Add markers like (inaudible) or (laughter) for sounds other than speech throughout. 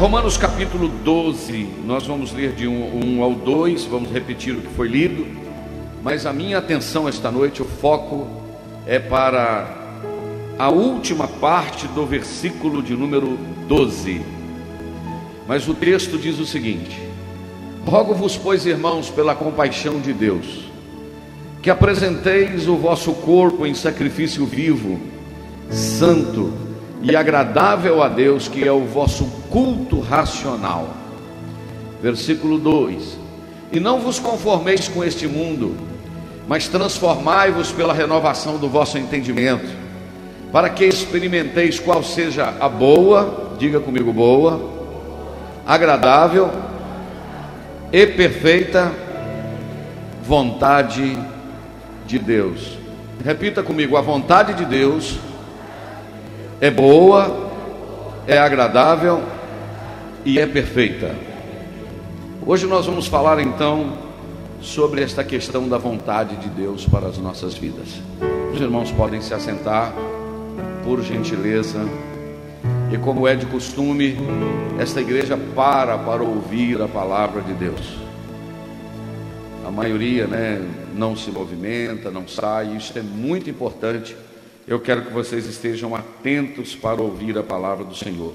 Romanos capítulo 12, nós vamos ler de 1, 1 ao 2, vamos repetir o que foi lido, mas a minha atenção esta noite, o foco é para a última parte do versículo de número 12. Mas o texto diz o seguinte: Rogo-vos, pois, irmãos, pela compaixão de Deus, que apresenteis o vosso corpo em sacrifício vivo, santo, e agradável a Deus, que é o vosso culto racional. Versículo 2: E não vos conformeis com este mundo, mas transformai-vos pela renovação do vosso entendimento, para que experimenteis qual seja a boa, diga comigo, boa, agradável e perfeita vontade de Deus. Repita comigo: a vontade de Deus é boa, é agradável e é perfeita. Hoje nós vamos falar então sobre esta questão da vontade de Deus para as nossas vidas. Os irmãos podem se assentar, por gentileza. E como é de costume, esta igreja para para ouvir a palavra de Deus. A maioria, né, não se movimenta, não sai. Isso é muito importante eu quero que vocês estejam atentos para ouvir a palavra do Senhor.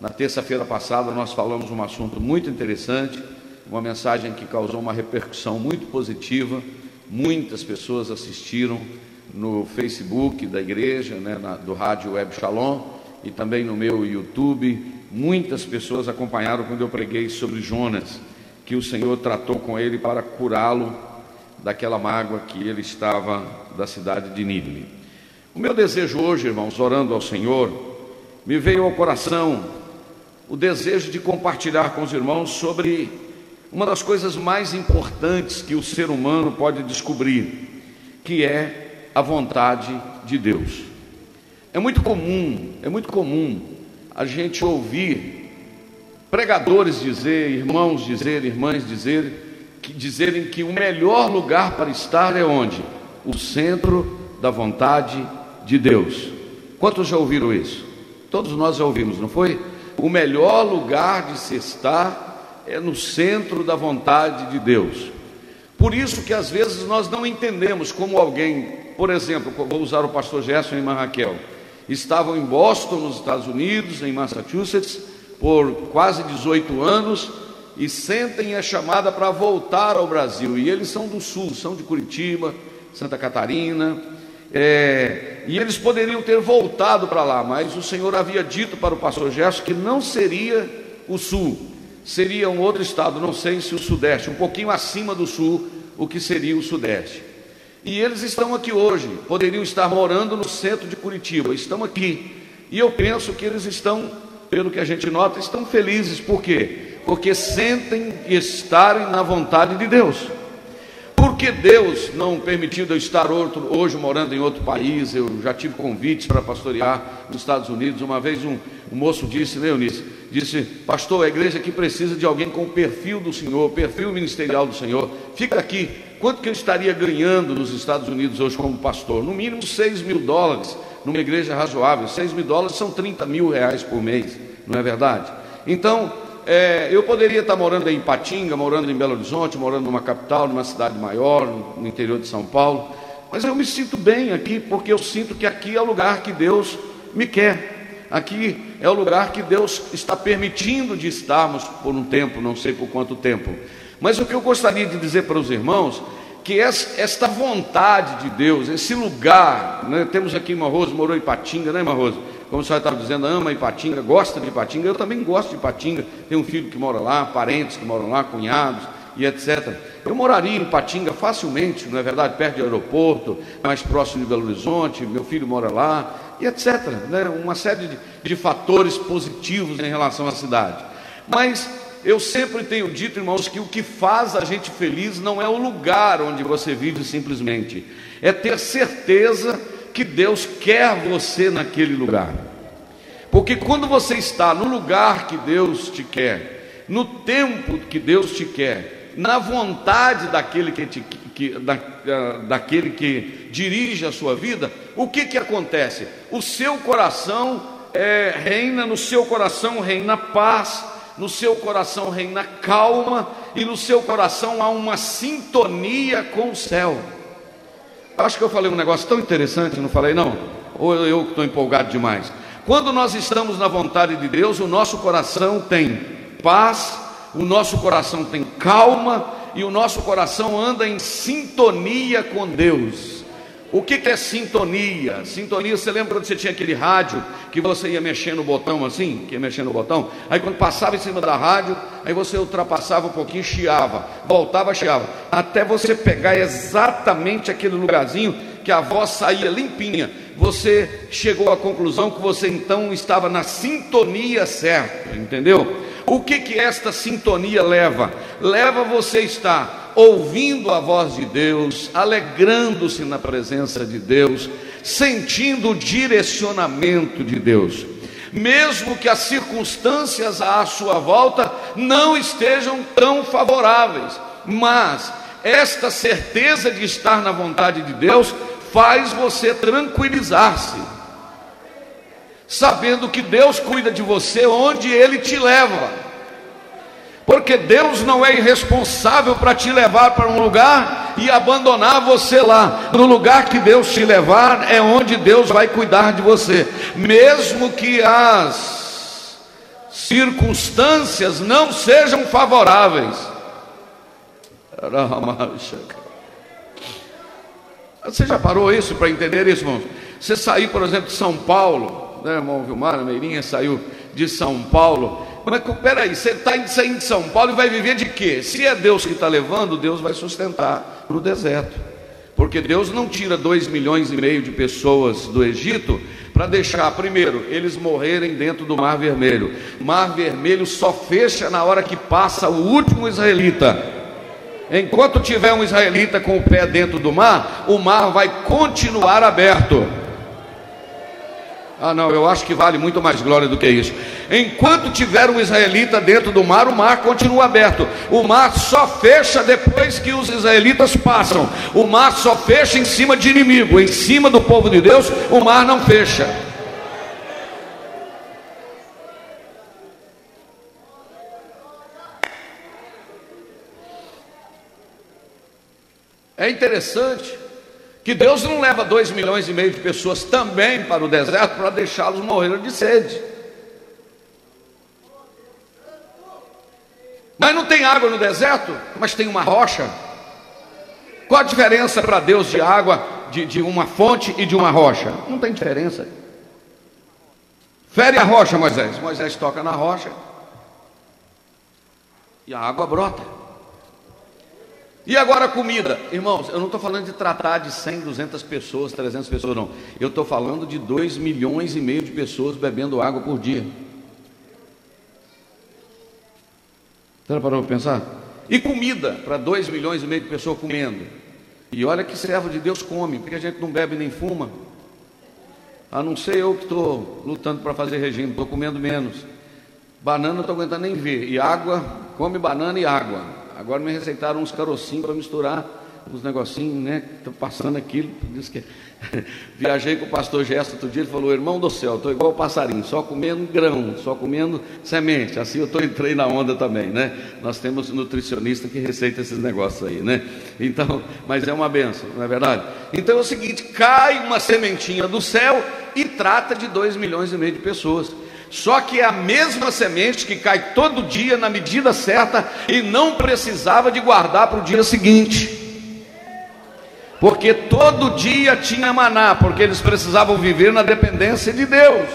Na terça-feira passada, nós falamos um assunto muito interessante, uma mensagem que causou uma repercussão muito positiva. Muitas pessoas assistiram no Facebook da igreja, né, na, do Rádio Web Shalom e também no meu YouTube. Muitas pessoas acompanharam quando eu preguei sobre Jonas, que o Senhor tratou com ele para curá-lo daquela mágoa que ele estava da cidade de Nínive. O meu desejo hoje, irmãos, orando ao Senhor, me veio ao coração o desejo de compartilhar com os irmãos sobre uma das coisas mais importantes que o ser humano pode descobrir, que é a vontade de Deus. É muito comum, é muito comum a gente ouvir pregadores dizer, irmãos dizer, irmãs dizer, que, dizerem que o melhor lugar para estar é onde? O centro da vontade de de Deus. Quantos já ouviram isso? Todos nós já ouvimos, não foi? O melhor lugar de se estar é no centro da vontade de Deus. Por isso que às vezes nós não entendemos como alguém, por exemplo, vou usar o pastor Gerson e irmã Raquel, estavam em Boston, nos Estados Unidos, em Massachusetts, por quase 18 anos e sentem a chamada para voltar ao Brasil. E eles são do sul, são de Curitiba, Santa Catarina, é, e eles poderiam ter voltado para lá, mas o Senhor havia dito para o pastor Gerson que não seria o sul, seria um outro estado, não sei se o sudeste, um pouquinho acima do sul, o que seria o sudeste. E eles estão aqui hoje, poderiam estar morando no centro de Curitiba, estão aqui. E eu penso que eles estão, pelo que a gente nota, estão felizes, por quê? Porque sentem estarem na vontade de Deus. Que Deus não permitiu eu estar outro, hoje morando em outro país? Eu já tive convites para pastorear nos Estados Unidos. Uma vez um, um moço disse, Eunice? Disse, pastor, a igreja aqui precisa de alguém com o perfil do Senhor, perfil ministerial do Senhor. Fica aqui. Quanto que eu estaria ganhando nos Estados Unidos hoje como pastor? No mínimo 6 mil dólares numa igreja razoável. 6 mil dólares são 30 mil reais por mês, não é verdade? Então, é, eu poderia estar morando em Patinga, morando em Belo Horizonte, morando numa capital, numa cidade maior, no interior de São Paulo, mas eu me sinto bem aqui, porque eu sinto que aqui é o lugar que Deus me quer. Aqui é o lugar que Deus está permitindo de estarmos por um tempo, não sei por quanto tempo. Mas o que eu gostaria de dizer para os irmãos que esta vontade de Deus, esse lugar, né? temos aqui Marroso, morou em Patinga, né Marroso? Como o senhor estava dizendo, ama Ipatinga, gosta de Ipatinga, eu também gosto de Ipatinga, tenho um filho que mora lá, parentes que moram lá, cunhados e etc. Eu moraria em Patinga facilmente, não é verdade? Perto do aeroporto, mais próximo de Belo Horizonte, meu filho mora lá, e etc. Né? Uma série de, de fatores positivos em relação à cidade. Mas eu sempre tenho dito, irmãos, que o que faz a gente feliz não é o lugar onde você vive simplesmente, é ter certeza que Deus quer você naquele lugar. Porque quando você está no lugar que Deus te quer, no tempo que Deus te quer, na vontade daquele que, te, que da, daquele que dirige a sua vida, o que, que acontece? O seu coração é, reina, no seu coração reina paz, no seu coração reina calma e no seu coração há uma sintonia com o céu. Acho que eu falei um negócio tão interessante, não falei não? Ou eu estou empolgado demais? Quando nós estamos na vontade de Deus, o nosso coração tem paz, o nosso coração tem calma e o nosso coração anda em sintonia com Deus. O que, que é sintonia? Sintonia, você lembra quando você tinha aquele rádio que você ia mexendo no botão assim? Que ia mexendo no botão? Aí quando passava em cima da rádio, aí você ultrapassava um pouquinho, chiava, voltava, chiava, até você pegar exatamente aquele lugarzinho que a voz saía limpinha. Você chegou à conclusão que você então estava na sintonia certa, entendeu? O que que esta sintonia leva? Leva você a estar ouvindo a voz de Deus, alegrando-se na presença de Deus, sentindo o direcionamento de Deus. Mesmo que as circunstâncias à sua volta não estejam tão favoráveis, mas esta certeza de estar na vontade de Deus faz você tranquilizar-se, sabendo que Deus cuida de você onde Ele te leva. Porque Deus não é irresponsável para te levar para um lugar e abandonar você lá. No lugar que Deus te levar é onde Deus vai cuidar de você, mesmo que as circunstâncias não sejam favoráveis. Você já parou isso para entender isso, irmão? Você sair, por exemplo, de São Paulo, né, irmão Vilmar, Meirinha saiu de São Paulo mas peraí, você está saindo de São Paulo e vai viver de quê? Se é Deus que está levando, Deus vai sustentar no deserto. Porque Deus não tira dois milhões e meio de pessoas do Egito para deixar, primeiro, eles morrerem dentro do Mar Vermelho. Mar Vermelho só fecha na hora que passa o último israelita. Enquanto tiver um israelita com o pé dentro do mar, o mar vai continuar aberto. Ah, não, eu acho que vale muito mais glória do que isso. Enquanto tiver um israelita dentro do mar, o mar continua aberto. O mar só fecha depois que os israelitas passam. O mar só fecha em cima de inimigo. Em cima do povo de Deus, o mar não fecha. É interessante que Deus não leva dois milhões e meio de pessoas também para o deserto para deixá-los morrer de sede. Mas não tem água no deserto, mas tem uma rocha. Qual a diferença para Deus de água, de, de uma fonte e de uma rocha? Não tem diferença. Fere a rocha, Moisés. Moisés toca na rocha e a água brota. E agora comida, irmãos, eu não estou falando de tratar de 100, 200 pessoas, 300 pessoas, não. Eu estou falando de 2 milhões e meio de pessoas bebendo água por dia. Você parou para pensar? E comida para 2 milhões e meio de pessoas comendo. E olha que servo de Deus come, porque a gente não bebe nem fuma. A não ser eu que estou lutando para fazer regime, estou comendo menos. Banana não estou aguentando nem ver. E água, come banana e água. Agora me receitaram uns carocinhos para misturar uns negocinhos, né? Estou passando aquilo, diz que (laughs) viajei com o pastor Gesto outro dia, ele falou, irmão do céu, estou igual o passarinho, só comendo grão, só comendo semente. Assim eu tô, entrei na onda também, né? Nós temos nutricionista que receita esses negócios aí, né? Então, mas é uma benção, não é verdade? Então é o seguinte, cai uma sementinha do céu e trata de dois milhões e meio de pessoas. Só que é a mesma semente que cai todo dia na medida certa e não precisava de guardar para o dia seguinte. Porque todo dia tinha maná, porque eles precisavam viver na dependência de Deus.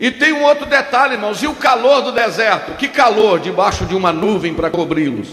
E tem um outro detalhe, irmãos, e o calor do deserto? Que calor debaixo de uma nuvem para cobri-los.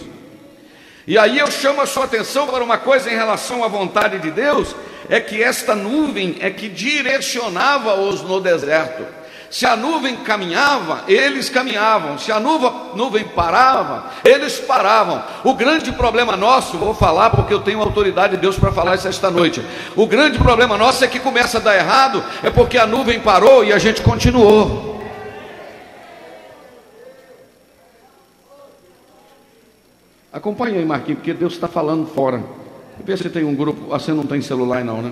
E aí eu chamo a sua atenção para uma coisa em relação à vontade de Deus, é que esta nuvem é que direcionava-os no deserto. Se a nuvem caminhava, eles caminhavam. Se a nuvem, nuvem parava, eles paravam. O grande problema nosso, vou falar porque eu tenho autoridade de Deus para falar isso esta noite. O grande problema nosso é que começa a dar errado, é porque a nuvem parou e a gente continuou. Acompanhe aí, Marquinhos, porque Deus está falando fora. Vê se tem um grupo. Você não tem celular, não, né?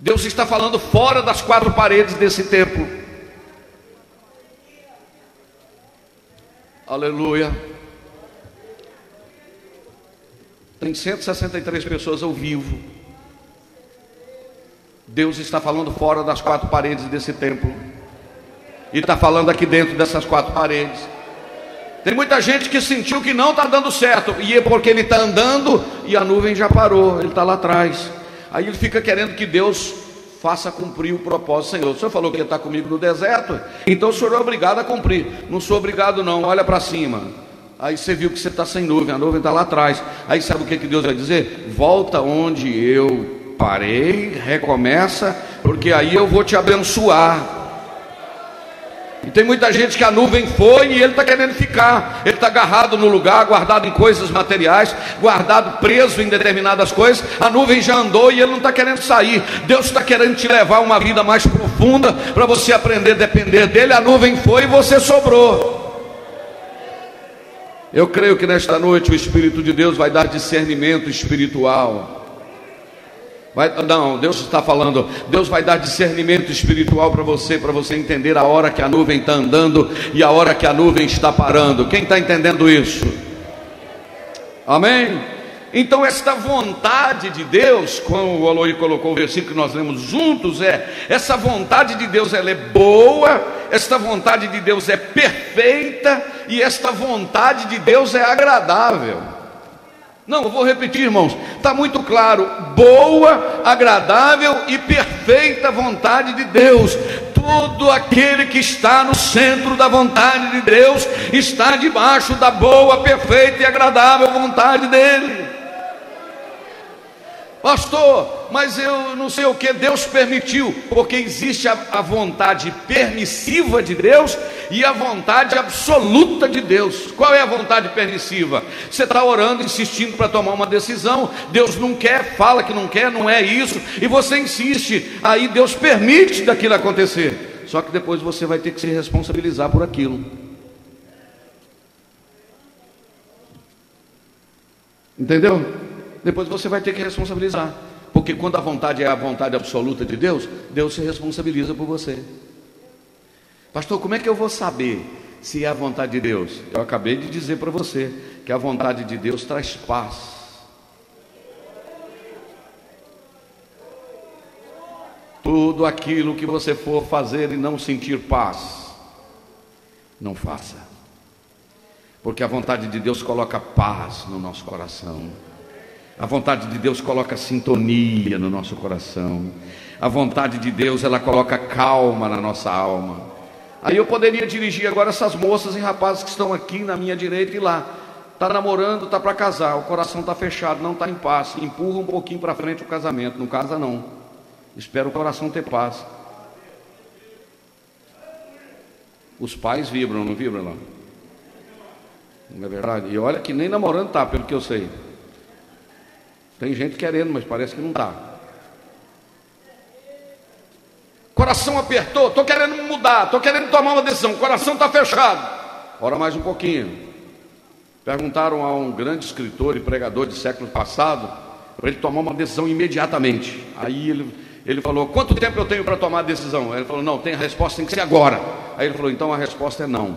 Deus está falando fora das quatro paredes desse templo. Aleluia. Tem 163 pessoas ao vivo. Deus está falando fora das quatro paredes desse templo. E está falando aqui dentro dessas quatro paredes. Tem muita gente que sentiu que não está dando certo. E é porque ele está andando e a nuvem já parou. Ele está lá atrás. Aí ele fica querendo que Deus faça cumprir o propósito, Senhor. O Senhor falou que estar comigo no deserto, então o Senhor é obrigado a cumprir. Não sou obrigado, não. Olha para cima. Aí você viu que você está sem nuvem, a nuvem está lá atrás. Aí sabe o que, que Deus vai dizer? Volta onde eu parei, recomeça, porque aí eu vou te abençoar. E tem muita gente que a nuvem foi e ele está querendo ficar. Ele está agarrado no lugar, guardado em coisas materiais, guardado, preso em determinadas coisas. A nuvem já andou e ele não está querendo sair. Deus está querendo te levar uma vida mais profunda para você aprender a depender dele. A nuvem foi e você sobrou. Eu creio que nesta noite o Espírito de Deus vai dar discernimento espiritual Vai, não, Deus está falando, Deus vai dar discernimento espiritual para você, para você entender a hora que a nuvem está andando e a hora que a nuvem está parando. Quem está entendendo isso? Amém? Então, esta vontade de Deus, como o Aloy colocou o versículo que nós lemos juntos, é: essa vontade de Deus ela é boa, esta vontade de Deus é perfeita e esta vontade de Deus é agradável. Não, eu vou repetir, irmãos, está muito claro: boa, agradável e perfeita vontade de Deus. Todo aquele que está no centro da vontade de Deus está debaixo da boa, perfeita e agradável vontade dEle. Pastor, mas eu não sei o que Deus permitiu, porque existe a, a, vontade permissiva de Deus e a vontade absoluta de Deus. Qual é a vontade permissiva? Você está orando, insistindo para tomar uma decisão, Deus não quer, fala que não quer, não é isso, e você insiste, aí Deus permite daquilo acontecer. Só que depois você vai ter que se responsabilizar por aquilo. Entendeu? depois você vai ter que responsabilizar. Porque quando a vontade é a vontade absoluta de Deus, Deus se responsabiliza por você. Pastor, como é que eu vou saber se é a vontade de Deus? Eu acabei de dizer para você que a vontade de Deus traz paz. Tudo aquilo que você for fazer e não sentir paz, não faça. Porque a vontade de Deus coloca paz no nosso coração. A vontade de Deus coloca sintonia no nosso coração. A vontade de Deus, ela coloca calma na nossa alma. Aí eu poderia dirigir agora essas moças e rapazes que estão aqui na minha direita e lá. Está namorando, está para casar, o coração está fechado, não está em paz. Empurra um pouquinho para frente o casamento, não casa não. Espera o coração ter paz. Os pais vibram, não vibram lá? Não é verdade? E olha que nem namorando tá, pelo que eu sei. Tem gente querendo, mas parece que não está. Coração apertou, estou querendo mudar, estou querendo tomar uma decisão, coração está fechado. Ora mais um pouquinho. Perguntaram a um grande escritor e pregador de século passado para ele tomar uma decisão imediatamente. Aí ele, ele falou: Quanto tempo eu tenho para tomar a decisão? Ele falou: Não, tem a resposta, tem que ser agora. Aí ele falou: Então a resposta é não.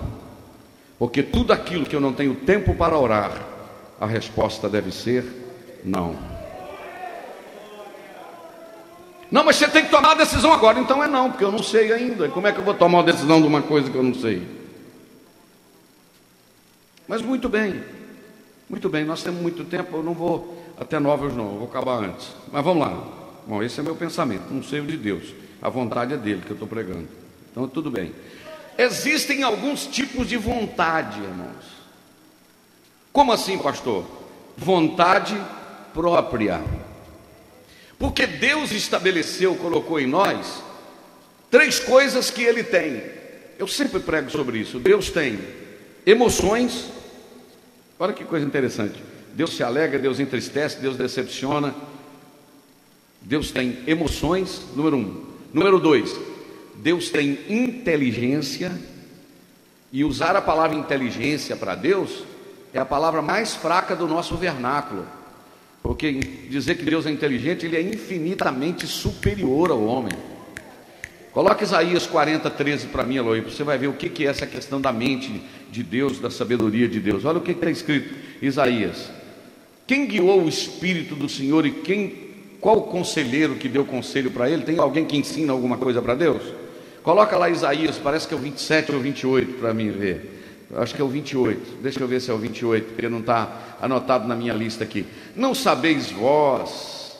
Porque tudo aquilo que eu não tenho tempo para orar, a resposta deve ser não. Não, mas você tem que tomar a decisão agora. Então é não, porque eu não sei ainda. Como é que eu vou tomar a decisão de uma coisa que eu não sei? Mas muito bem, muito bem, nós temos muito tempo, eu não vou até novos não, eu vou acabar antes. Mas vamos lá. Bom, esse é meu pensamento, não sei o de Deus. A vontade é dele que eu estou pregando. Então tudo bem. Existem alguns tipos de vontade, irmãos. Como assim, pastor? Vontade própria. Porque Deus estabeleceu, colocou em nós três coisas que ele tem. Eu sempre prego sobre isso. Deus tem emoções. Olha que coisa interessante. Deus se alegra, Deus entristece, Deus decepciona. Deus tem emoções, número um. Número dois, Deus tem inteligência. E usar a palavra inteligência para Deus é a palavra mais fraca do nosso vernáculo. Porque dizer que Deus é inteligente, ele é infinitamente superior ao homem. Coloque Isaías 40, 13 para mim, Eloy, você vai ver o que, que é essa questão da mente de Deus, da sabedoria de Deus. Olha o que está escrito, Isaías. Quem guiou o Espírito do Senhor e quem, qual o conselheiro que deu conselho para ele? Tem alguém que ensina alguma coisa para Deus? Coloca lá Isaías, parece que é o 27 ou 28 para mim ver. Acho que é o 28. Deixa eu ver se é o 28, porque não está anotado na minha lista aqui. Não sabeis vós,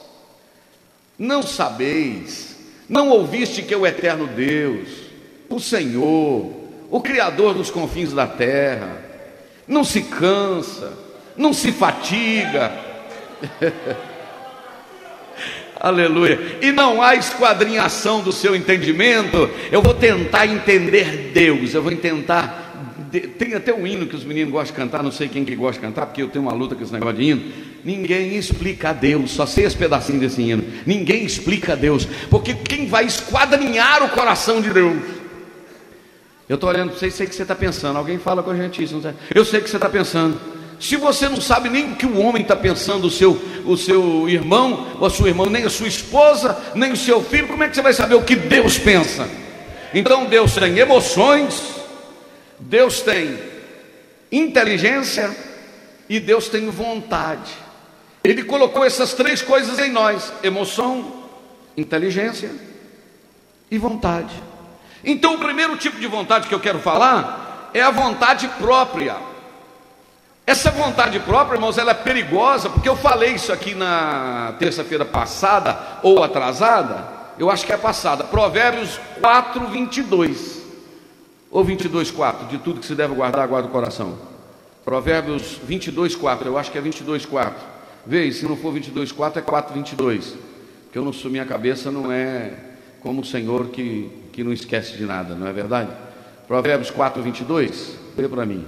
não sabeis, não ouviste que é o eterno Deus, o Senhor, o Criador dos confins da terra, não se cansa, não se fatiga. (laughs) Aleluia. E não há esquadrinhação do seu entendimento. Eu vou tentar entender Deus. Eu vou tentar. Tem até um hino que os meninos gostam de cantar. Não sei quem que gosta de cantar, porque eu tenho uma luta com esse negócio de hino. Ninguém explica a Deus. Só sei esse pedacinhos desse hino. Ninguém explica a Deus. Porque quem vai esquadrinhar o coração de Deus? Eu estou olhando para você e sei que você está pensando. Alguém fala com a gente isso. Eu sei que você está pensando. Se você não sabe nem o que o homem está pensando, o seu, o seu irmão, ou a sua irmã, nem a sua esposa, nem o seu filho, como é que você vai saber o que Deus pensa? Então Deus tem emoções, Deus tem inteligência e Deus tem vontade. Ele colocou essas três coisas em nós: emoção, inteligência e vontade. Então, o primeiro tipo de vontade que eu quero falar é a vontade própria. Essa vontade própria, irmãos, ela é perigosa, porque eu falei isso aqui na terça-feira passada ou atrasada, eu acho que é passada. Provérbios 4, 22. Ou 22, 4. De tudo que se deve guardar, guarda o coração. Provérbios 22, 4. Eu acho que é 22, 4. Vê, se não for 22, 4, é 4, 22. Que eu não sou, minha cabeça não é como o Senhor que, que não esquece de nada, não é verdade? Provérbios 4, 22. Vê para mim.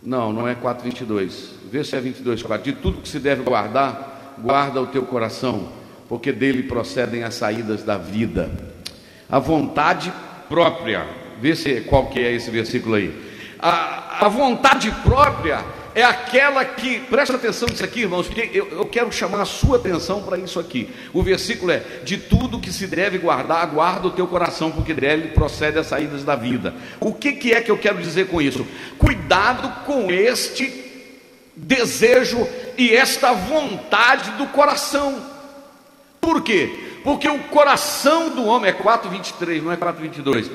Não, não é 4,22. Vê se é 22, 4. De tudo que se deve guardar, guarda o teu coração, porque dele procedem as saídas da vida. A vontade própria. Vê se qual que é esse versículo aí. A, a vontade própria é aquela que, presta atenção nisso aqui, irmãos, porque eu, eu quero chamar a sua atenção para isso aqui. O versículo é: de tudo que se deve guardar, guarda o teu coração, porque dele procede as saídas da vida. O que, que é que eu quero dizer com isso? Cuidado com este desejo e esta vontade do coração. Por quê? Porque o coração do homem é 4,23, não é 4,22.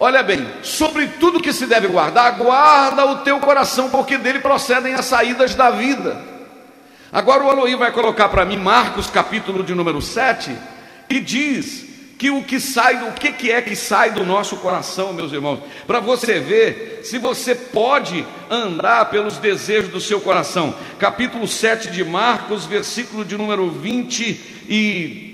Olha bem, sobre tudo que se deve guardar, guarda o teu coração, porque dele procedem as saídas da vida. Agora o Aloí vai colocar para mim Marcos capítulo de número 7, e diz que o que sai, o que, que é que sai do nosso coração, meus irmãos, para você ver se você pode andar pelos desejos do seu coração. Capítulo 7 de Marcos, versículo de número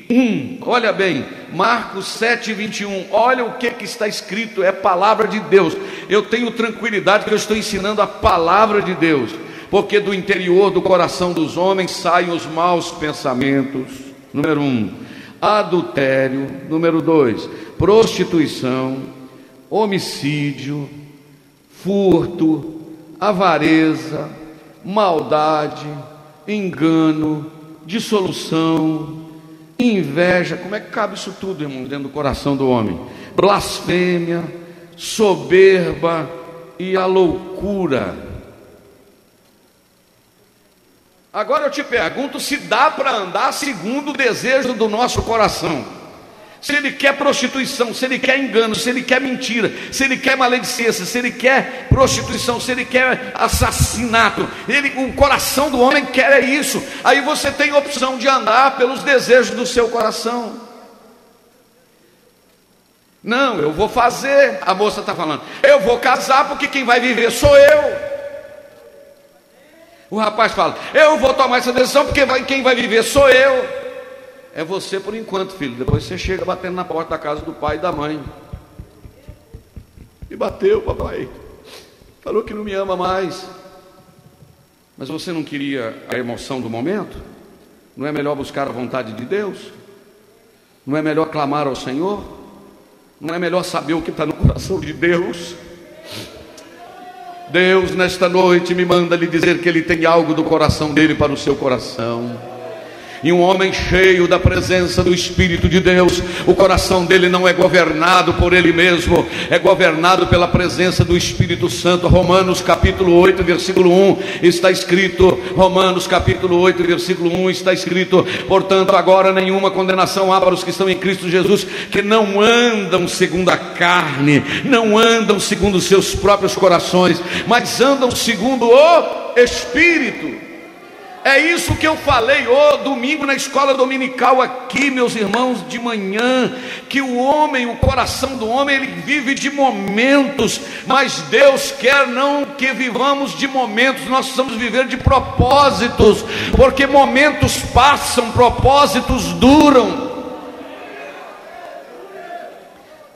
21. Olha bem, Marcos 7, 21. Olha o que, que está escrito, é palavra de Deus. Eu tenho tranquilidade que eu estou ensinando a palavra de Deus, porque do interior do coração dos homens saem os maus pensamentos. Número 1 adultério, número dois, prostituição, homicídio, furto, avareza, maldade, engano, dissolução, inveja. Como é que cabe isso tudo, irmão, dentro do coração do homem? Blasfêmia, soberba e a loucura. Agora eu te pergunto se dá para andar segundo o desejo do nosso coração se ele quer prostituição, se ele quer engano, se ele quer mentira, se ele quer maledicência, se ele quer prostituição, se ele quer assassinato, ele, o coração do homem quer isso. Aí você tem a opção de andar pelos desejos do seu coração. Não, eu vou fazer, a moça está falando, eu vou casar porque quem vai viver sou eu. O rapaz fala, eu vou tomar essa decisão porque quem vai viver sou eu. É você por enquanto, filho. Depois você chega batendo na porta da casa do pai e da mãe. E bateu, papai. Falou que não me ama mais. Mas você não queria a emoção do momento? Não é melhor buscar a vontade de Deus? Não é melhor clamar ao Senhor? Não é melhor saber o que está no coração de Deus? Deus, nesta noite, me manda lhe dizer que Ele tem algo do coração dele para o seu coração. E um homem cheio da presença do Espírito de Deus, o coração dele não é governado por ele mesmo, é governado pela presença do Espírito Santo. Romanos capítulo 8, versículo 1 está escrito: Romanos capítulo 8, versículo 1 está escrito: Portanto, agora nenhuma condenação há para os que estão em Cristo Jesus, que não andam segundo a carne, não andam segundo os seus próprios corações, mas andam segundo o Espírito. É isso que eu falei oh, domingo na escola dominical aqui, meus irmãos, de manhã, que o homem, o coração do homem, ele vive de momentos, mas Deus quer não que vivamos de momentos, nós precisamos viver de propósitos, porque momentos passam, propósitos duram.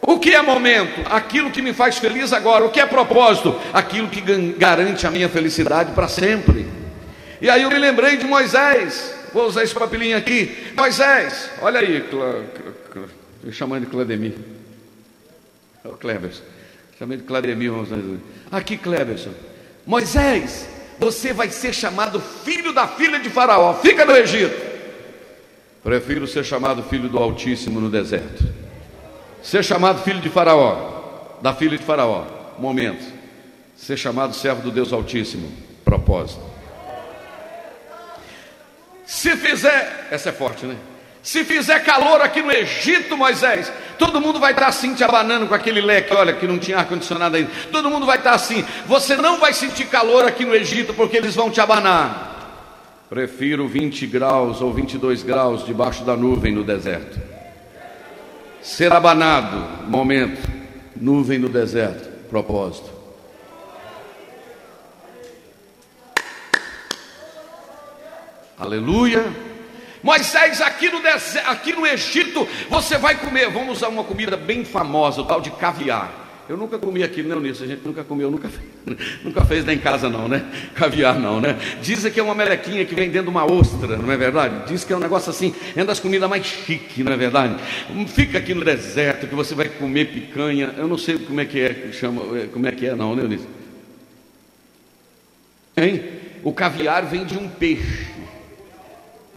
O que é momento? Aquilo que me faz feliz agora. O que é propósito? Aquilo que garante a minha felicidade para sempre. E aí eu me lembrei de Moisés. Vou usar esse papelinho aqui. Moisés, olha aí, Cla, chamando de Clademir. É o Cleberson. Chamando de Clademir. Aqui, Cleberson. Moisés, você vai ser chamado filho da filha de Faraó. Fica no Egito. Prefiro ser chamado filho do Altíssimo no deserto. Ser chamado filho de Faraó, da filha de Faraó. Momento. Ser chamado servo do Deus Altíssimo. Propósito. Se fizer, essa é forte, né? Se fizer calor aqui no Egito, Moisés, todo mundo vai estar assim te abanando com aquele leque, olha, que não tinha ar-condicionado ainda. Todo mundo vai estar assim. Você não vai sentir calor aqui no Egito porque eles vão te abanar. Prefiro 20 graus ou 22 graus debaixo da nuvem no deserto. Ser abanado, momento. Nuvem no deserto, propósito. Aleluia. Moisés, aqui no, deserto, aqui no Egito, você vai comer. Vamos usar uma comida bem famosa, o tal de caviar. Eu nunca comi aqui, não, nisso. A gente nunca comeu, nunca fez, (laughs) nunca fez nem em casa, não, né? Caviar, não, né? Dizem que é uma melequinha que vem dentro de uma ostra, não é verdade? Diz que é um negócio assim, é uma das comidas mais chiques, não é verdade? Fica aqui no deserto que você vai comer picanha. Eu não sei como é que é, chama, como é que é, não, né, Eunice? Hein? O caviar vem de um peixe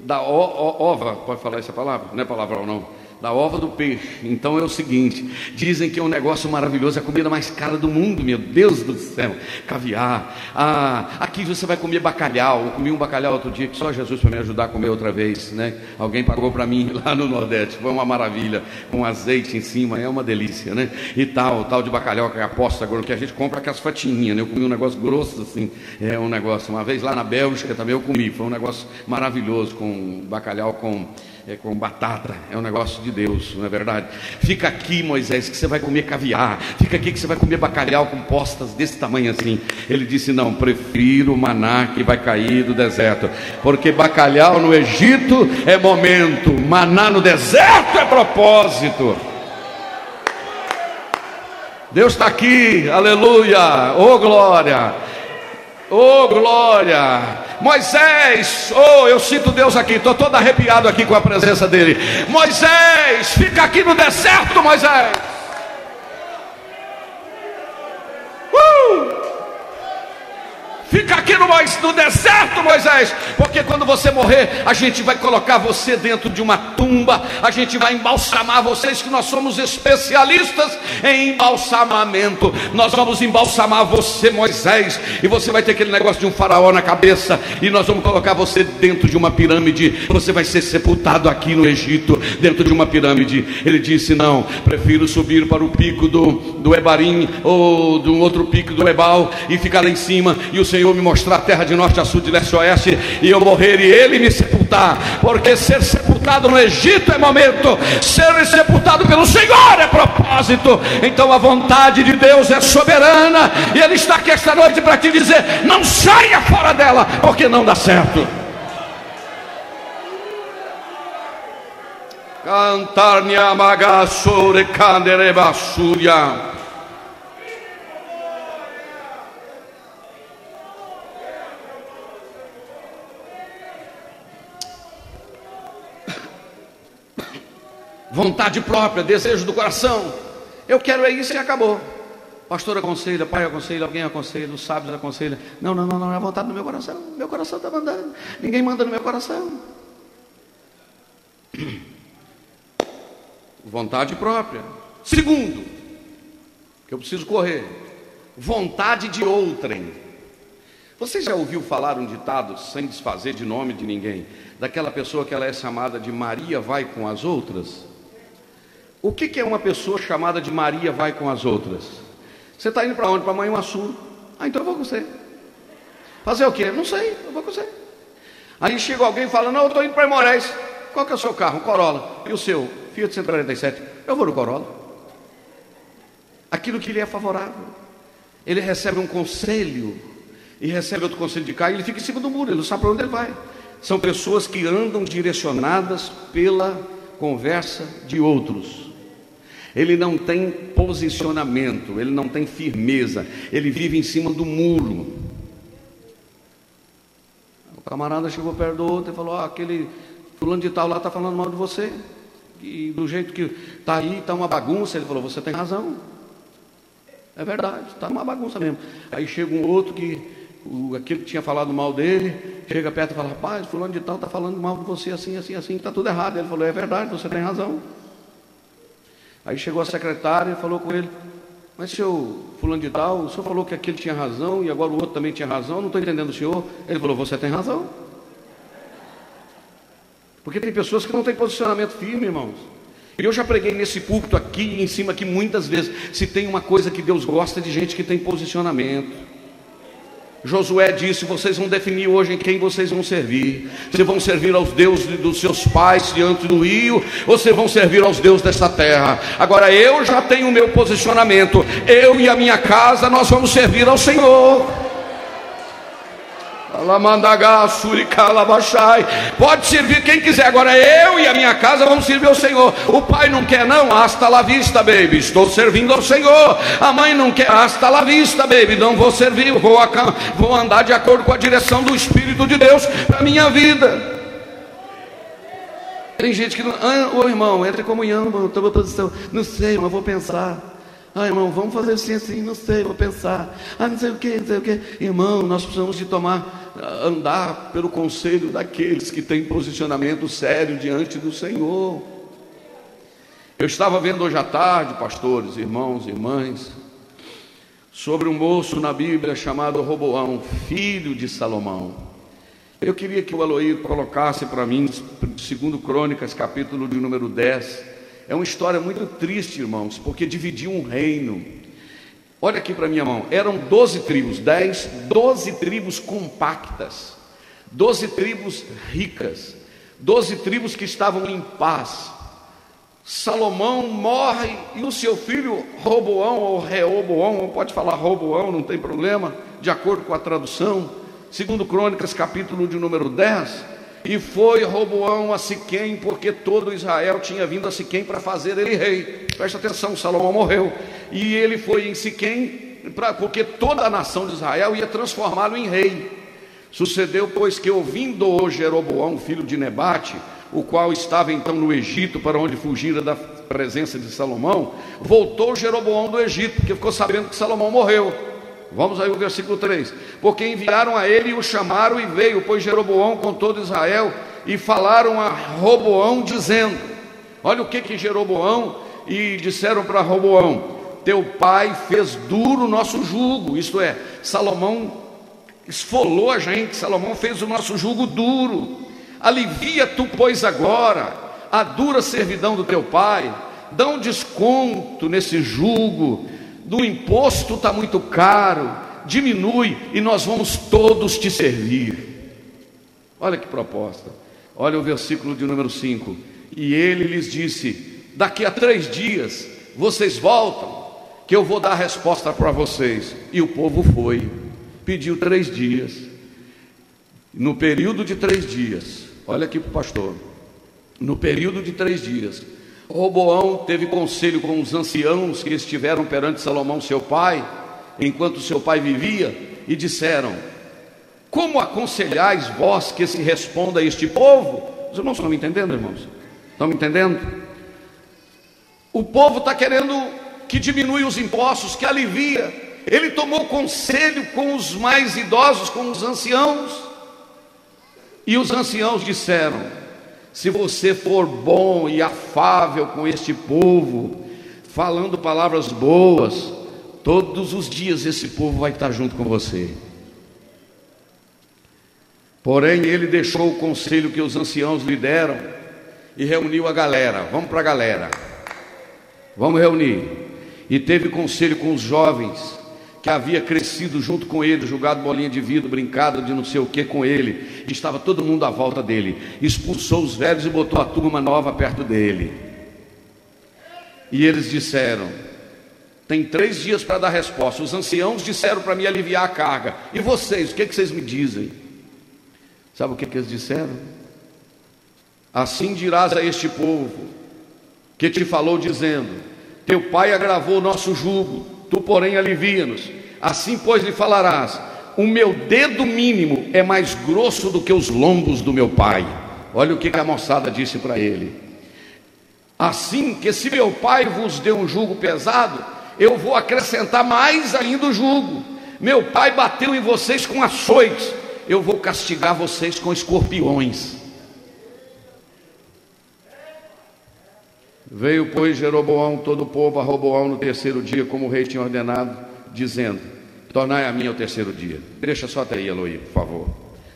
da ova, pode falar essa palavra? Não é palavra ou não? Da ova do peixe. Então é o seguinte: dizem que é um negócio maravilhoso, é a comida mais cara do mundo, meu Deus do céu. Caviar. Ah, aqui você vai comer bacalhau. Eu comi um bacalhau outro dia que só Jesus para me ajudar a comer outra vez, né? Alguém pagou para mim (laughs) lá no Nordeste. Foi uma maravilha, com azeite em cima, é uma delícia, né? E tal, tal de bacalhau que é aposta agora que a gente compra com as fatinhas, né? Eu comi um negócio grosso assim, é um negócio. Uma vez lá na Bélgica também eu comi, foi um negócio maravilhoso com bacalhau com é com batata, é um negócio de Deus, não é verdade? Fica aqui, Moisés, que você vai comer caviar, fica aqui que você vai comer bacalhau com postas desse tamanho assim. Ele disse: Não, prefiro o maná que vai cair do deserto, porque bacalhau no Egito é momento, maná no deserto é propósito. Deus está aqui, aleluia, ô oh, glória. Oh, glória! Moisés, oh, eu sinto Deus aqui, estou todo arrepiado aqui com a presença dele. Moisés, fica aqui no deserto, Moisés. Uh! aqui no, no deserto, Moisés? Porque quando você morrer, a gente vai colocar você dentro de uma tumba, a gente vai embalsamar vocês, que nós somos especialistas em embalsamamento. Nós vamos embalsamar você, Moisés, e você vai ter aquele negócio de um faraó na cabeça, e nós vamos colocar você dentro de uma pirâmide. Você vai ser sepultado aqui no Egito, dentro de uma pirâmide. Ele disse: Não, prefiro subir para o pico do, do Ebarim ou de um outro pico do Ebal e ficar lá em cima, e o Senhor me mostrar a terra de norte a sul, de leste a oeste, e eu morrer e ele me sepultar, porque ser sepultado no Egito é momento, ser sepultado pelo Senhor é propósito. Então a vontade de Deus é soberana, e Ele está aqui esta noite para te dizer: não saia fora dela, porque não dá certo. Cantar Nyamagasore Kanderebasuria. Vontade própria, desejo do coração. Eu quero é isso e acabou. Pastor aconselha, pai aconselha, alguém aconselha, os sábios aconselham. Não, não, não, não, é vontade no meu coração. Meu coração está mandando. Ninguém manda no meu coração. (clears throat) Vontade própria. Segundo, que eu preciso correr. Vontade de outrem. Você já ouviu falar um ditado, sem desfazer de nome de ninguém, daquela pessoa que ela é chamada de Maria vai com as outras? O que, que é uma pessoa chamada de Maria vai com as outras? Você está indo para onde? Para Manhuaçu. Ah, então eu vou com você. Fazer o quê? Não sei, eu vou com você. Aí chega alguém e fala, não, eu estou indo para Moraes. Qual que é o seu carro? Corolla. E o seu? Fiat 147. Eu vou no Corolla. Aquilo que lhe é favorável. Ele recebe um conselho e recebe outro conselho de cá e ele fica em cima do muro, ele não sabe para onde ele vai. São pessoas que andam direcionadas pela conversa de outros. Ele não tem posicionamento, ele não tem firmeza, ele vive em cima do muro. O camarada chegou perto do outro e falou: ah, aquele fulano de tal lá está falando mal de você. E do jeito que está aí, está uma bagunça. Ele falou: você tem razão. É verdade, está uma bagunça mesmo. Aí chega um outro que, o, aquele que tinha falado mal dele, chega perto e fala: rapaz, fulano de tal está falando mal de você assim, assim, assim, está tudo errado. Ele falou: é verdade, você tem razão. Aí chegou a secretária e falou com ele: Mas senhor, fulano de tal, o senhor falou que aquele tinha razão e agora o outro também tinha razão, não estou entendendo o senhor. Ele falou: Você tem razão. Porque tem pessoas que não têm posicionamento firme, irmãos. E eu já preguei nesse púlpito aqui em cima aqui muitas vezes. Se tem uma coisa que Deus gosta é de gente que tem posicionamento. Josué disse: Vocês vão definir hoje em quem vocês vão servir. Se vão servir aos deuses dos seus pais diante do rio, ou se vão servir aos deuses desta terra. Agora eu já tenho o meu posicionamento. Eu e a minha casa, nós vamos servir ao Senhor. Pode servir quem quiser. Agora eu e a minha casa vamos servir ao Senhor. O pai não quer, não. Hasta la vista, baby. Estou servindo ao Senhor. A mãe não quer. Hasta la vista, baby. Não vou servir. Vou, vou andar de acordo com a direção do Espírito de Deus para minha vida. Tem gente que não. Ah, ô irmão, entre em comunhão, irmão. Estou posição. Não sei, mas vou pensar. Ah, irmão, vamos fazer assim, assim, não sei, vou pensar. Ah, não sei o que, não sei o que. Irmão, nós precisamos de tomar, andar pelo conselho daqueles que têm posicionamento sério diante do Senhor. Eu estava vendo hoje à tarde, pastores, irmãos, irmãs, sobre um moço na Bíblia chamado Roboão, filho de Salomão. Eu queria que o Aloir colocasse para mim, segundo Crônicas, capítulo de número 10, é uma história muito triste, irmãos, porque dividiu um reino. Olha aqui para minha mão, eram 12 tribos, 10, 12 tribos compactas, 12 tribos ricas, 12 tribos que estavam em paz. Salomão morre e o seu filho Roboão ou Reoboão, pode falar Roboão, não tem problema, de acordo com a tradução, segundo Crônicas, capítulo de número 10, e foi Roboão a Siquém, porque todo Israel tinha vindo a Siquém para fazer ele rei. Presta atenção, Salomão morreu. E ele foi em Siquém, pra, porque toda a nação de Israel ia transformá-lo em rei. Sucedeu, pois, que ouvindo Jeroboão, filho de Nebate, o qual estava então no Egito, para onde fugira da presença de Salomão, voltou Jeroboão do Egito, porque ficou sabendo que Salomão morreu. Vamos aí o versículo 3. Porque enviaram a ele e o chamaram e veio, pois Jeroboão com todo Israel e falaram a Roboão dizendo: Olha o que que Jeroboão e disseram para Roboão: Teu pai fez duro o nosso jugo, isto é, Salomão esfolou a gente, Salomão fez o nosso jugo duro. Alivia tu, pois, agora a dura servidão do teu pai, dá um desconto nesse jugo, do imposto está muito caro, diminui e nós vamos todos te servir. Olha que proposta. Olha o versículo de número 5. E ele lhes disse: Daqui a três dias vocês voltam, que eu vou dar a resposta para vocês. E o povo foi, pediu três dias. No período de três dias, olha aqui para o pastor. No período de três dias, Roboão teve conselho com os anciãos que estiveram perante Salomão, seu pai, enquanto seu pai vivia, e disseram: Como aconselhais vós que se responda a este povo? Os irmãos estão me entendendo, irmãos? Estão me entendendo? O povo está querendo que diminui os impostos, que alivia. Ele tomou conselho com os mais idosos, com os anciãos. E os anciãos disseram: se você for bom e afável com este povo, falando palavras boas, todos os dias esse povo vai estar junto com você. Porém, ele deixou o conselho que os anciãos lhe deram e reuniu a galera. Vamos para a galera. Vamos reunir. E teve conselho com os jovens que havia crescido junto com ele, jogado bolinha de vidro, brincado de não sei o que com ele, estava todo mundo à volta dele. Expulsou os velhos e botou a turma nova perto dele. E eles disseram: Tem três dias para dar resposta. Os anciãos disseram para me aliviar a carga. E vocês, o que, é que vocês me dizem? Sabe o que, é que eles disseram? Assim dirás a este povo que te falou, dizendo: Teu pai agravou o nosso jugo tu, porém, alivia-nos. Assim, pois, lhe falarás: O meu dedo mínimo é mais grosso do que os lombos do meu pai. Olha o que a moçada disse para ele. Assim que se meu pai vos deu um jugo pesado, eu vou acrescentar mais ainda o jugo. Meu pai bateu em vocês com açoites, eu vou castigar vocês com escorpiões. Veio, pois, Jeroboão, todo o povo a Roboão no terceiro dia, como o rei tinha ordenado, dizendo: Tornai a mim ao terceiro dia. Deixa só até aí, Eloí, por favor.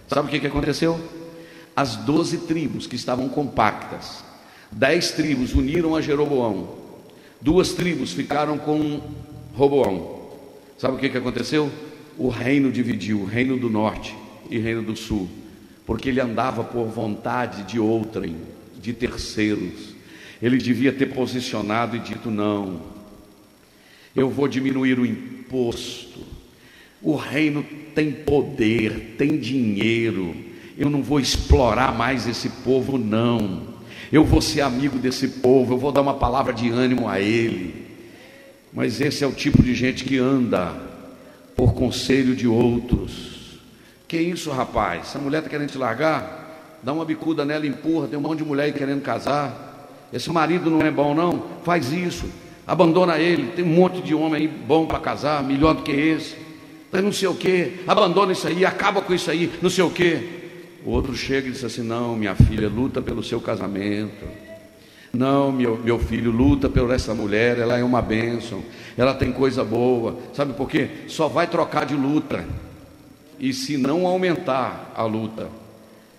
Sabe o que, que aconteceu? As doze tribos que estavam compactas, dez tribos uniram a Jeroboão, duas tribos ficaram com Roboão. Sabe o que, que aconteceu? O reino dividiu, o reino do norte e reino do sul, porque ele andava por vontade de outrem, de terceiros. Ele devia ter posicionado e dito: não, eu vou diminuir o imposto. O reino tem poder, tem dinheiro. Eu não vou explorar mais esse povo, não. Eu vou ser amigo desse povo, eu vou dar uma palavra de ânimo a ele. Mas esse é o tipo de gente que anda por conselho de outros. Que isso, rapaz? Essa mulher está querendo te largar? Dá uma bicuda nela, empurra. Tem um monte de mulher aí querendo casar. Esse marido não é bom, não? Faz isso. Abandona ele. Tem um monte de homem aí bom para casar, melhor do que esse. Não sei o que. Abandona isso aí, acaba com isso aí, não sei o que. O outro chega e diz assim: Não, minha filha, luta pelo seu casamento. Não, meu, meu filho, luta por essa mulher, ela é uma bênção, ela tem coisa boa. Sabe por quê? Só vai trocar de luta. E se não aumentar a luta,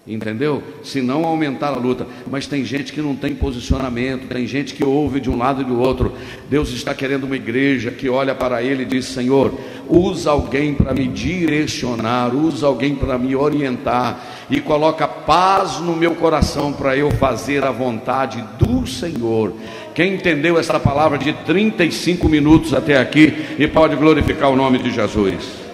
entendeu? Se não aumentar a luta. Mas tem gente que não tem posicionamento, tem gente que ouve de um lado e do outro. Deus está querendo uma igreja que olha para ele e diz: Senhor, usa alguém para me direcionar, usa alguém para me orientar e coloca paz no meu coração para eu fazer a vontade do Senhor. Quem entendeu essa palavra de 35 minutos até aqui e pode glorificar o nome de Jesus.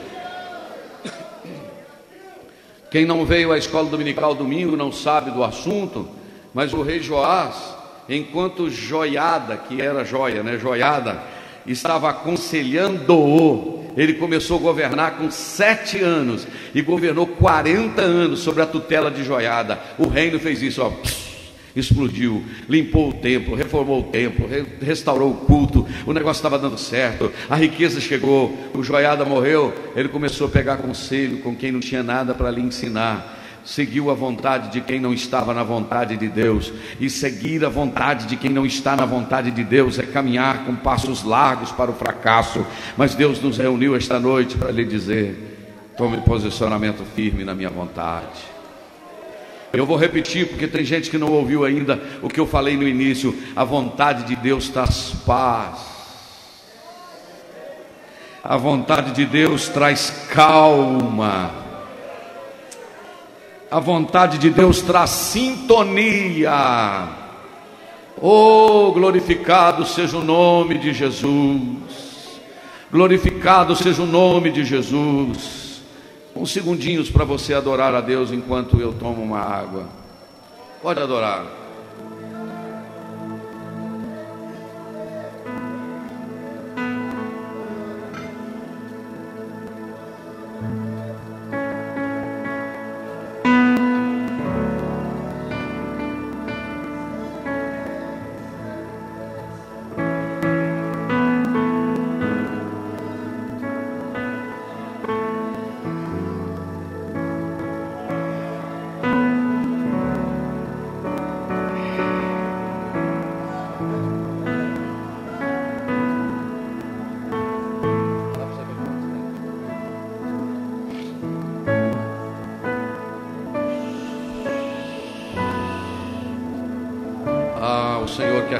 Quem não veio à escola dominical domingo não sabe do assunto, mas o rei Joás, enquanto Joiada, que era joia, né, Joiada, estava aconselhando-o, ele começou a governar com sete anos e governou 40 anos sobre a tutela de Joiada. O reino fez isso, ó, explodiu, limpou o templo, reformou o templo, restaurou o culto, o negócio estava dando certo, a riqueza chegou, o joiada morreu, ele começou a pegar conselho com quem não tinha nada para lhe ensinar. Seguiu a vontade de quem não estava na vontade de Deus, e seguir a vontade de quem não está na vontade de Deus é caminhar com passos largos para o fracasso. Mas Deus nos reuniu esta noite para lhe dizer: tome posicionamento firme na minha vontade. Eu vou repetir porque tem gente que não ouviu ainda o que eu falei no início. A vontade de Deus traz paz. A vontade de Deus traz calma. A vontade de Deus traz sintonia. Oh, glorificado seja o nome de Jesus. Glorificado seja o nome de Jesus. Uns segundinhos para você adorar a Deus enquanto eu tomo uma água. Pode adorar.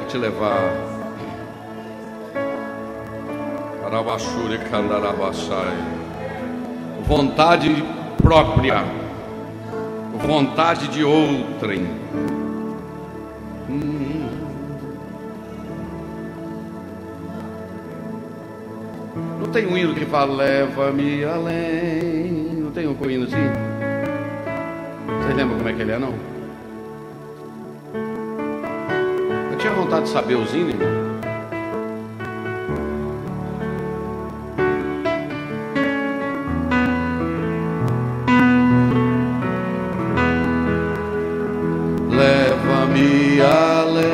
Te levar. Vontade própria, vontade de outrem. Hum. Não tem um hino que fala, leva-me além. Não tem um hino assim? Vocês lembram como é que ele é, não? Vontade de saber os hinos, Leva-me além.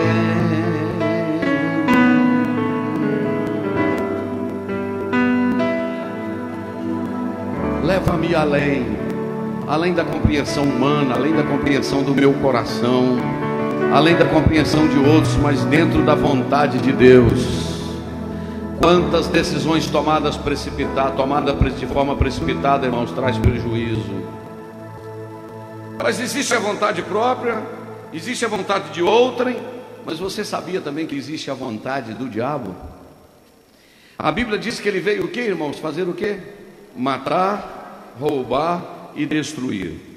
Leva-me além, além da compreensão humana, além da compreensão do meu coração além da compreensão de outros, mas dentro da vontade de Deus. Quantas decisões tomadas precipitadas, tomadas de forma precipitada, irmãos, traz prejuízo. Mas existe a vontade própria, existe a vontade de outrem, mas você sabia também que existe a vontade do diabo? A Bíblia diz que ele veio o que, irmãos? Fazer o que? Matar, roubar e destruir.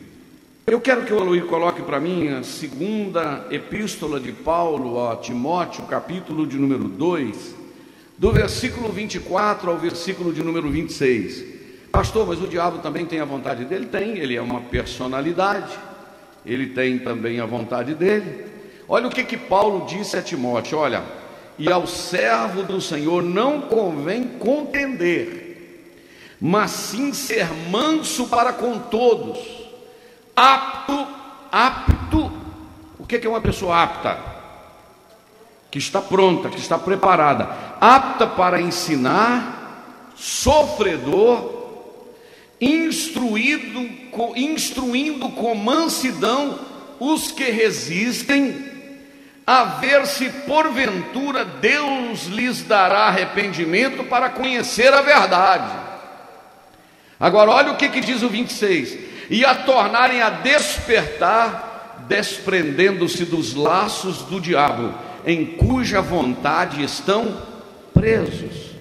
Eu quero que o Aloysio coloque para mim a segunda epístola de Paulo a Timóteo, capítulo de número 2, do versículo 24 ao versículo de número 26. Pastor, mas o diabo também tem a vontade dele? Tem, ele é uma personalidade, ele tem também a vontade dele. Olha o que, que Paulo disse a Timóteo: olha, e ao servo do Senhor não convém contender, mas sim ser manso para com todos apto, apto. O que é uma pessoa apta? Que está pronta, que está preparada, apta para ensinar, sofredor, instruído, instruindo com mansidão os que resistem, a ver se porventura Deus lhes dará arrependimento para conhecer a verdade. Agora, olha o que, que diz o 26: e a tornarem a despertar, desprendendo-se dos laços do diabo, em cuja vontade estão presos.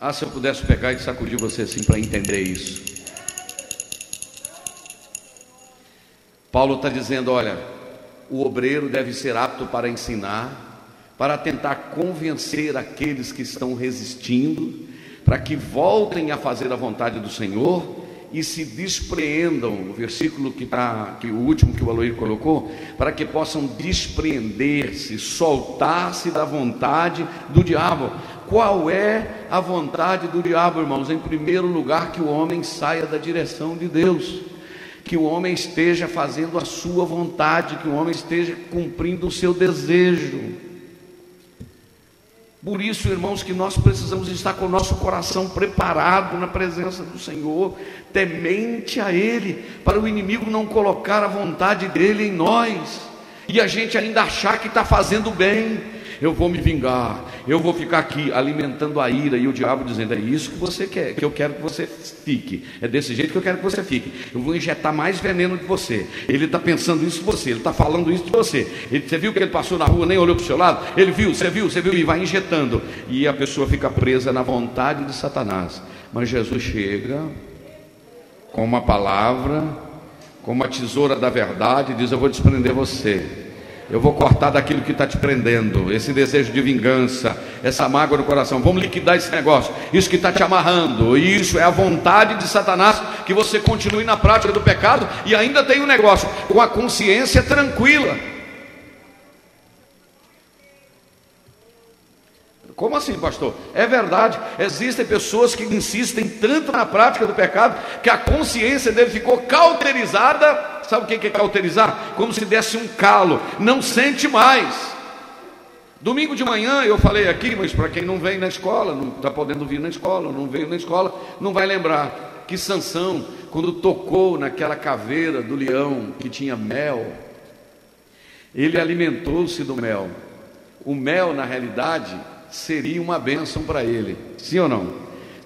Ah, se eu pudesse pegar e sacudir você assim para entender isso. Paulo está dizendo: olha, o obreiro deve ser apto para ensinar, para tentar convencer aqueles que estão resistindo, para que voltem a fazer a vontade do Senhor e se despreendam, o versículo que está, que o último que o Aloir colocou, para que possam despreender-se, soltar-se da vontade do diabo. Qual é a vontade do diabo, irmãos? Em primeiro lugar, que o homem saia da direção de Deus que o homem esteja fazendo a sua vontade, que o homem esteja cumprindo o seu desejo. Por isso, irmãos, que nós precisamos estar com o nosso coração preparado na presença do Senhor, temente a Ele, para o inimigo não colocar a vontade dele em nós, e a gente ainda achar que está fazendo bem, eu vou me vingar, eu vou ficar aqui alimentando a ira e o diabo dizendo: é isso que você quer, que eu quero que você fique, é desse jeito que eu quero que você fique. Eu vou injetar mais veneno de você. Ele está pensando isso de você, ele está falando isso de você. Ele, você viu que ele passou na rua, nem olhou para o seu lado? Ele viu, você viu, você viu, e vai injetando. E a pessoa fica presa na vontade de Satanás. Mas Jesus chega com uma palavra, com uma tesoura da verdade, e diz: Eu vou desprender você. Eu vou cortar daquilo que está te prendendo, esse desejo de vingança, essa mágoa no coração. Vamos liquidar esse negócio, isso que está te amarrando. Isso é a vontade de Satanás que você continue na prática do pecado e ainda tem um negócio com a consciência tranquila. Como assim, pastor? É verdade. Existem pessoas que insistem tanto na prática do pecado que a consciência dele ficou cauterizada Sabe o que é cauterizar? Como se desse um calo, não sente mais. Domingo de manhã eu falei aqui, mas para quem não vem na escola, não está podendo vir na escola, não veio na escola, não vai lembrar que Sansão, quando tocou naquela caveira do leão que tinha mel, ele alimentou-se do mel. O mel, na realidade, seria uma bênção para ele, sim ou não?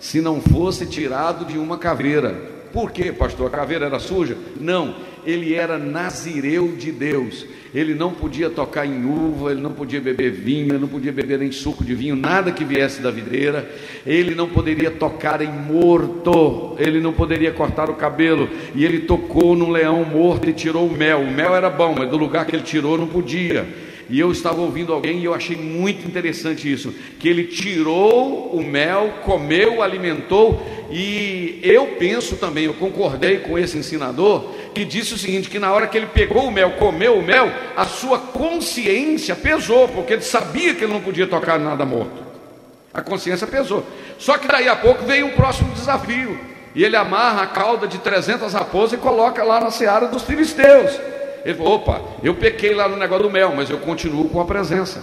Se não fosse tirado de uma caveira. Por quê, pastor? A caveira era suja? Não, ele era nazireu de Deus. Ele não podia tocar em uva, ele não podia beber vinho, ele não podia beber nem suco de vinho, nada que viesse da videira. Ele não poderia tocar em morto, ele não poderia cortar o cabelo. E ele tocou num leão morto e tirou o mel. O mel era bom, mas do lugar que ele tirou não podia. E eu estava ouvindo alguém e eu achei muito interessante isso, que ele tirou o mel, comeu, alimentou, e eu penso também, eu concordei com esse ensinador, que disse o seguinte: que na hora que ele pegou o mel, comeu o mel, a sua consciência pesou, porque ele sabia que ele não podia tocar nada morto. A consciência pesou. Só que daí a pouco veio um próximo desafio. E ele amarra a cauda de 300 raposas e coloca lá na seara dos filisteus. Ele falou: opa, eu pequei lá no negócio do mel, mas eu continuo com a presença.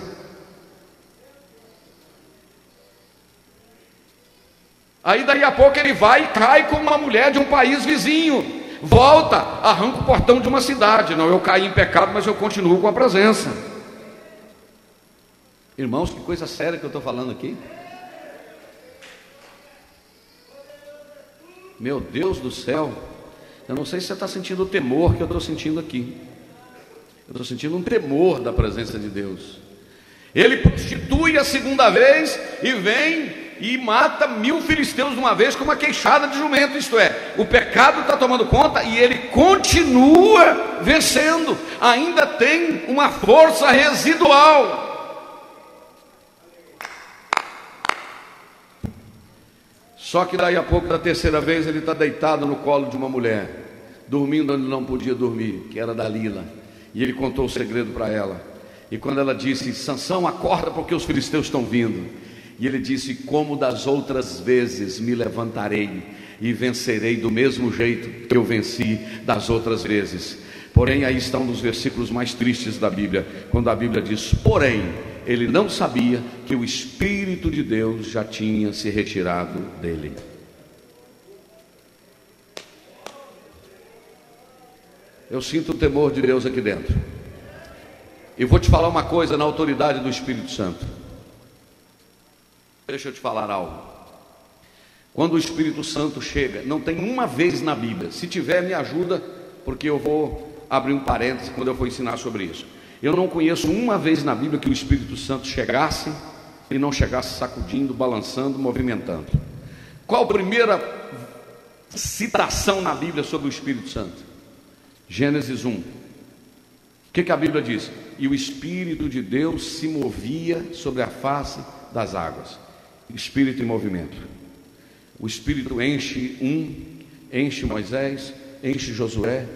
Aí daí a pouco ele vai e cai com uma mulher de um país vizinho. Volta, arranca o portão de uma cidade. Não, eu caí em pecado, mas eu continuo com a presença. Irmãos, que coisa séria que eu estou falando aqui. Meu Deus do céu, eu não sei se você está sentindo o temor que eu estou sentindo aqui. Eu estou sentindo um temor da presença de Deus. Ele prostitui a segunda vez e vem e mata mil filisteus de uma vez com uma queixada de jumento. Isto é, o pecado está tomando conta e ele continua vencendo, ainda tem uma força residual. Só que daí a pouco, da terceira vez, ele está deitado no colo de uma mulher, dormindo onde não podia dormir, que era Dalila. E ele contou o segredo para ela. E quando ela disse: Sansão, acorda porque os filisteus estão vindo. E ele disse: Como das outras vezes me levantarei e vencerei do mesmo jeito que eu venci das outras vezes. Porém, aí está um dos versículos mais tristes da Bíblia, quando a Bíblia diz: Porém, ele não sabia que o Espírito de Deus já tinha se retirado dele. Eu sinto o temor de Deus aqui dentro. E vou te falar uma coisa na autoridade do Espírito Santo. Deixa eu te falar algo. Quando o Espírito Santo chega, não tem uma vez na Bíblia. Se tiver, me ajuda, porque eu vou abrir um parênteses quando eu for ensinar sobre isso. Eu não conheço uma vez na Bíblia que o Espírito Santo chegasse e não chegasse sacudindo, balançando, movimentando. Qual a primeira citação na Bíblia sobre o Espírito Santo? Gênesis 1. O que, que a Bíblia diz? E o Espírito de Deus se movia sobre a face das águas. Espírito em movimento. O Espírito enche um, enche Moisés, enche Josué,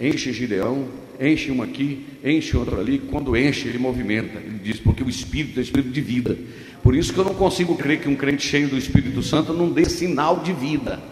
enche Gideão, enche um aqui, enche outro ali. Quando enche, ele movimenta. Ele diz, porque o Espírito é Espírito de vida. Por isso que eu não consigo crer que um crente cheio do Espírito Santo não dê sinal de vida.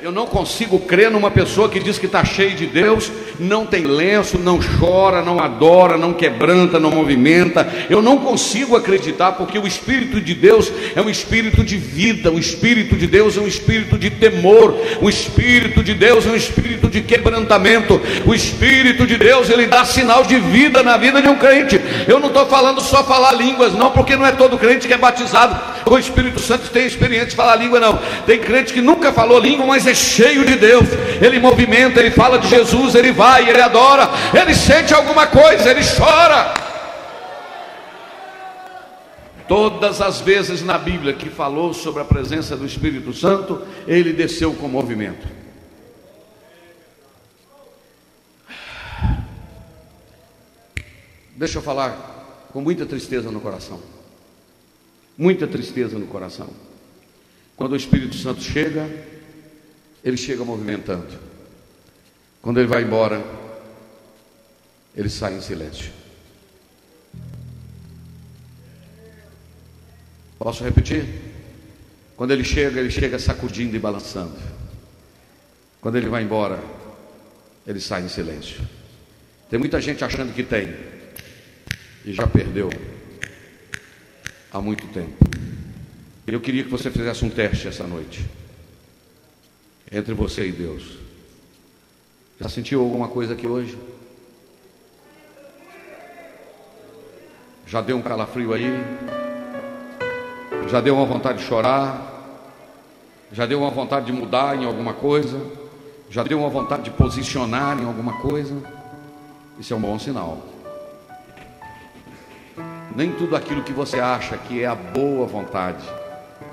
Eu não consigo crer numa pessoa que diz que está cheio de Deus, não tem lenço, não chora, não adora, não quebranta, não movimenta. Eu não consigo acreditar, porque o Espírito de Deus é um espírito de vida, o Espírito de Deus é um espírito de temor, o Espírito de Deus é um espírito de quebrantamento, o Espírito de Deus ele dá sinal de vida na vida de um crente. Eu não estou falando só falar línguas, não, porque não é todo crente que é batizado. O Espírito Santo tem experiência de falar língua, não. Tem crente que nunca falou língua, mas é cheio de Deus. Ele movimenta, ele fala de Jesus, ele vai, ele adora, ele sente alguma coisa, ele chora. Todas as vezes na Bíblia que falou sobre a presença do Espírito Santo, ele desceu com movimento. Deixa eu falar com muita tristeza no coração. Muita tristeza no coração. Quando o Espírito Santo chega, ele chega movimentando. Quando ele vai embora, ele sai em silêncio. Posso repetir? Quando ele chega, ele chega sacudindo e balançando. Quando ele vai embora, ele sai em silêncio. Tem muita gente achando que tem e já perdeu há muito tempo. Eu queria que você fizesse um teste essa noite entre você e Deus. Já sentiu alguma coisa aqui hoje? Já deu um calafrio aí? Já deu uma vontade de chorar? Já deu uma vontade de mudar em alguma coisa? Já deu uma vontade de posicionar em alguma coisa? Isso é um bom sinal. Nem tudo aquilo que você acha que é a boa vontade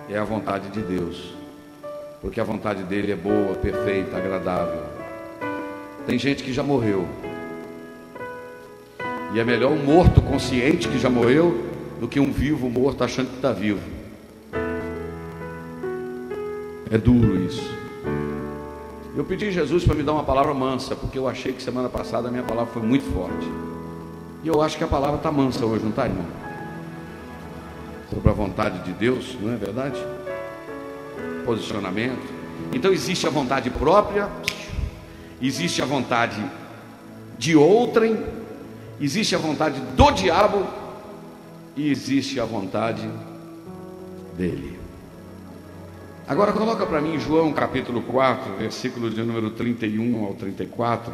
é a vontade de Deus porque a vontade dele é boa, perfeita, agradável. Tem gente que já morreu. E é melhor um morto consciente que já morreu do que um vivo morto achando que está vivo. É duro isso. Eu pedi a Jesus para me dar uma palavra mansa, porque eu achei que semana passada a minha palavra foi muito forte. E eu acho que a palavra está mansa hoje, não está, irmão? Sobre a vontade de Deus, não é verdade? Posicionamento. Então existe a vontade própria, existe a vontade de outrem, existe a vontade do diabo e existe a vontade dele. Agora coloca para mim João capítulo 4, versículo de número 31 ao 34.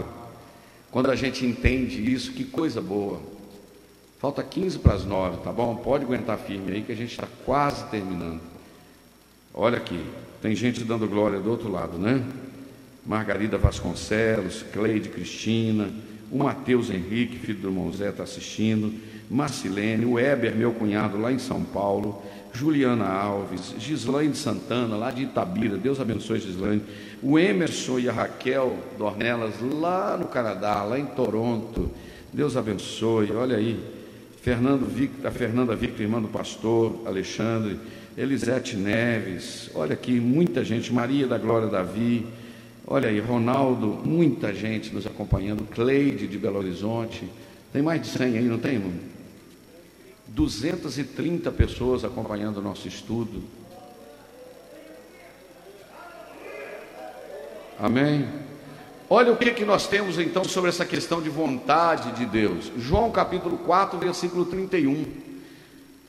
Quando a gente entende isso, que coisa boa. Falta 15 para as 9, tá bom? Pode aguentar firme aí que a gente está quase terminando. Olha aqui, tem gente dando glória do outro lado, né? Margarida Vasconcelos, Cleide Cristina, o Matheus Henrique, filho do irmão Zé, está assistindo, Marcilene, o Weber, meu cunhado, lá em São Paulo, Juliana Alves, Gislaine Santana, lá de Itabira, Deus abençoe Gislaine, o Emerson e a Raquel Dornelas, lá no Canadá, lá em Toronto, Deus abençoe, olha aí, Fernando Victor, a Fernanda Victor, irmã do pastor Alexandre, Elisete Neves, olha aqui, muita gente, Maria da Glória Davi, olha aí, Ronaldo, muita gente nos acompanhando, Cleide de Belo Horizonte, tem mais de 100 aí, não tem, irmão? 230 pessoas acompanhando o nosso estudo. Amém? Olha o que, que nós temos então sobre essa questão de vontade de Deus. João capítulo 4, versículo 31.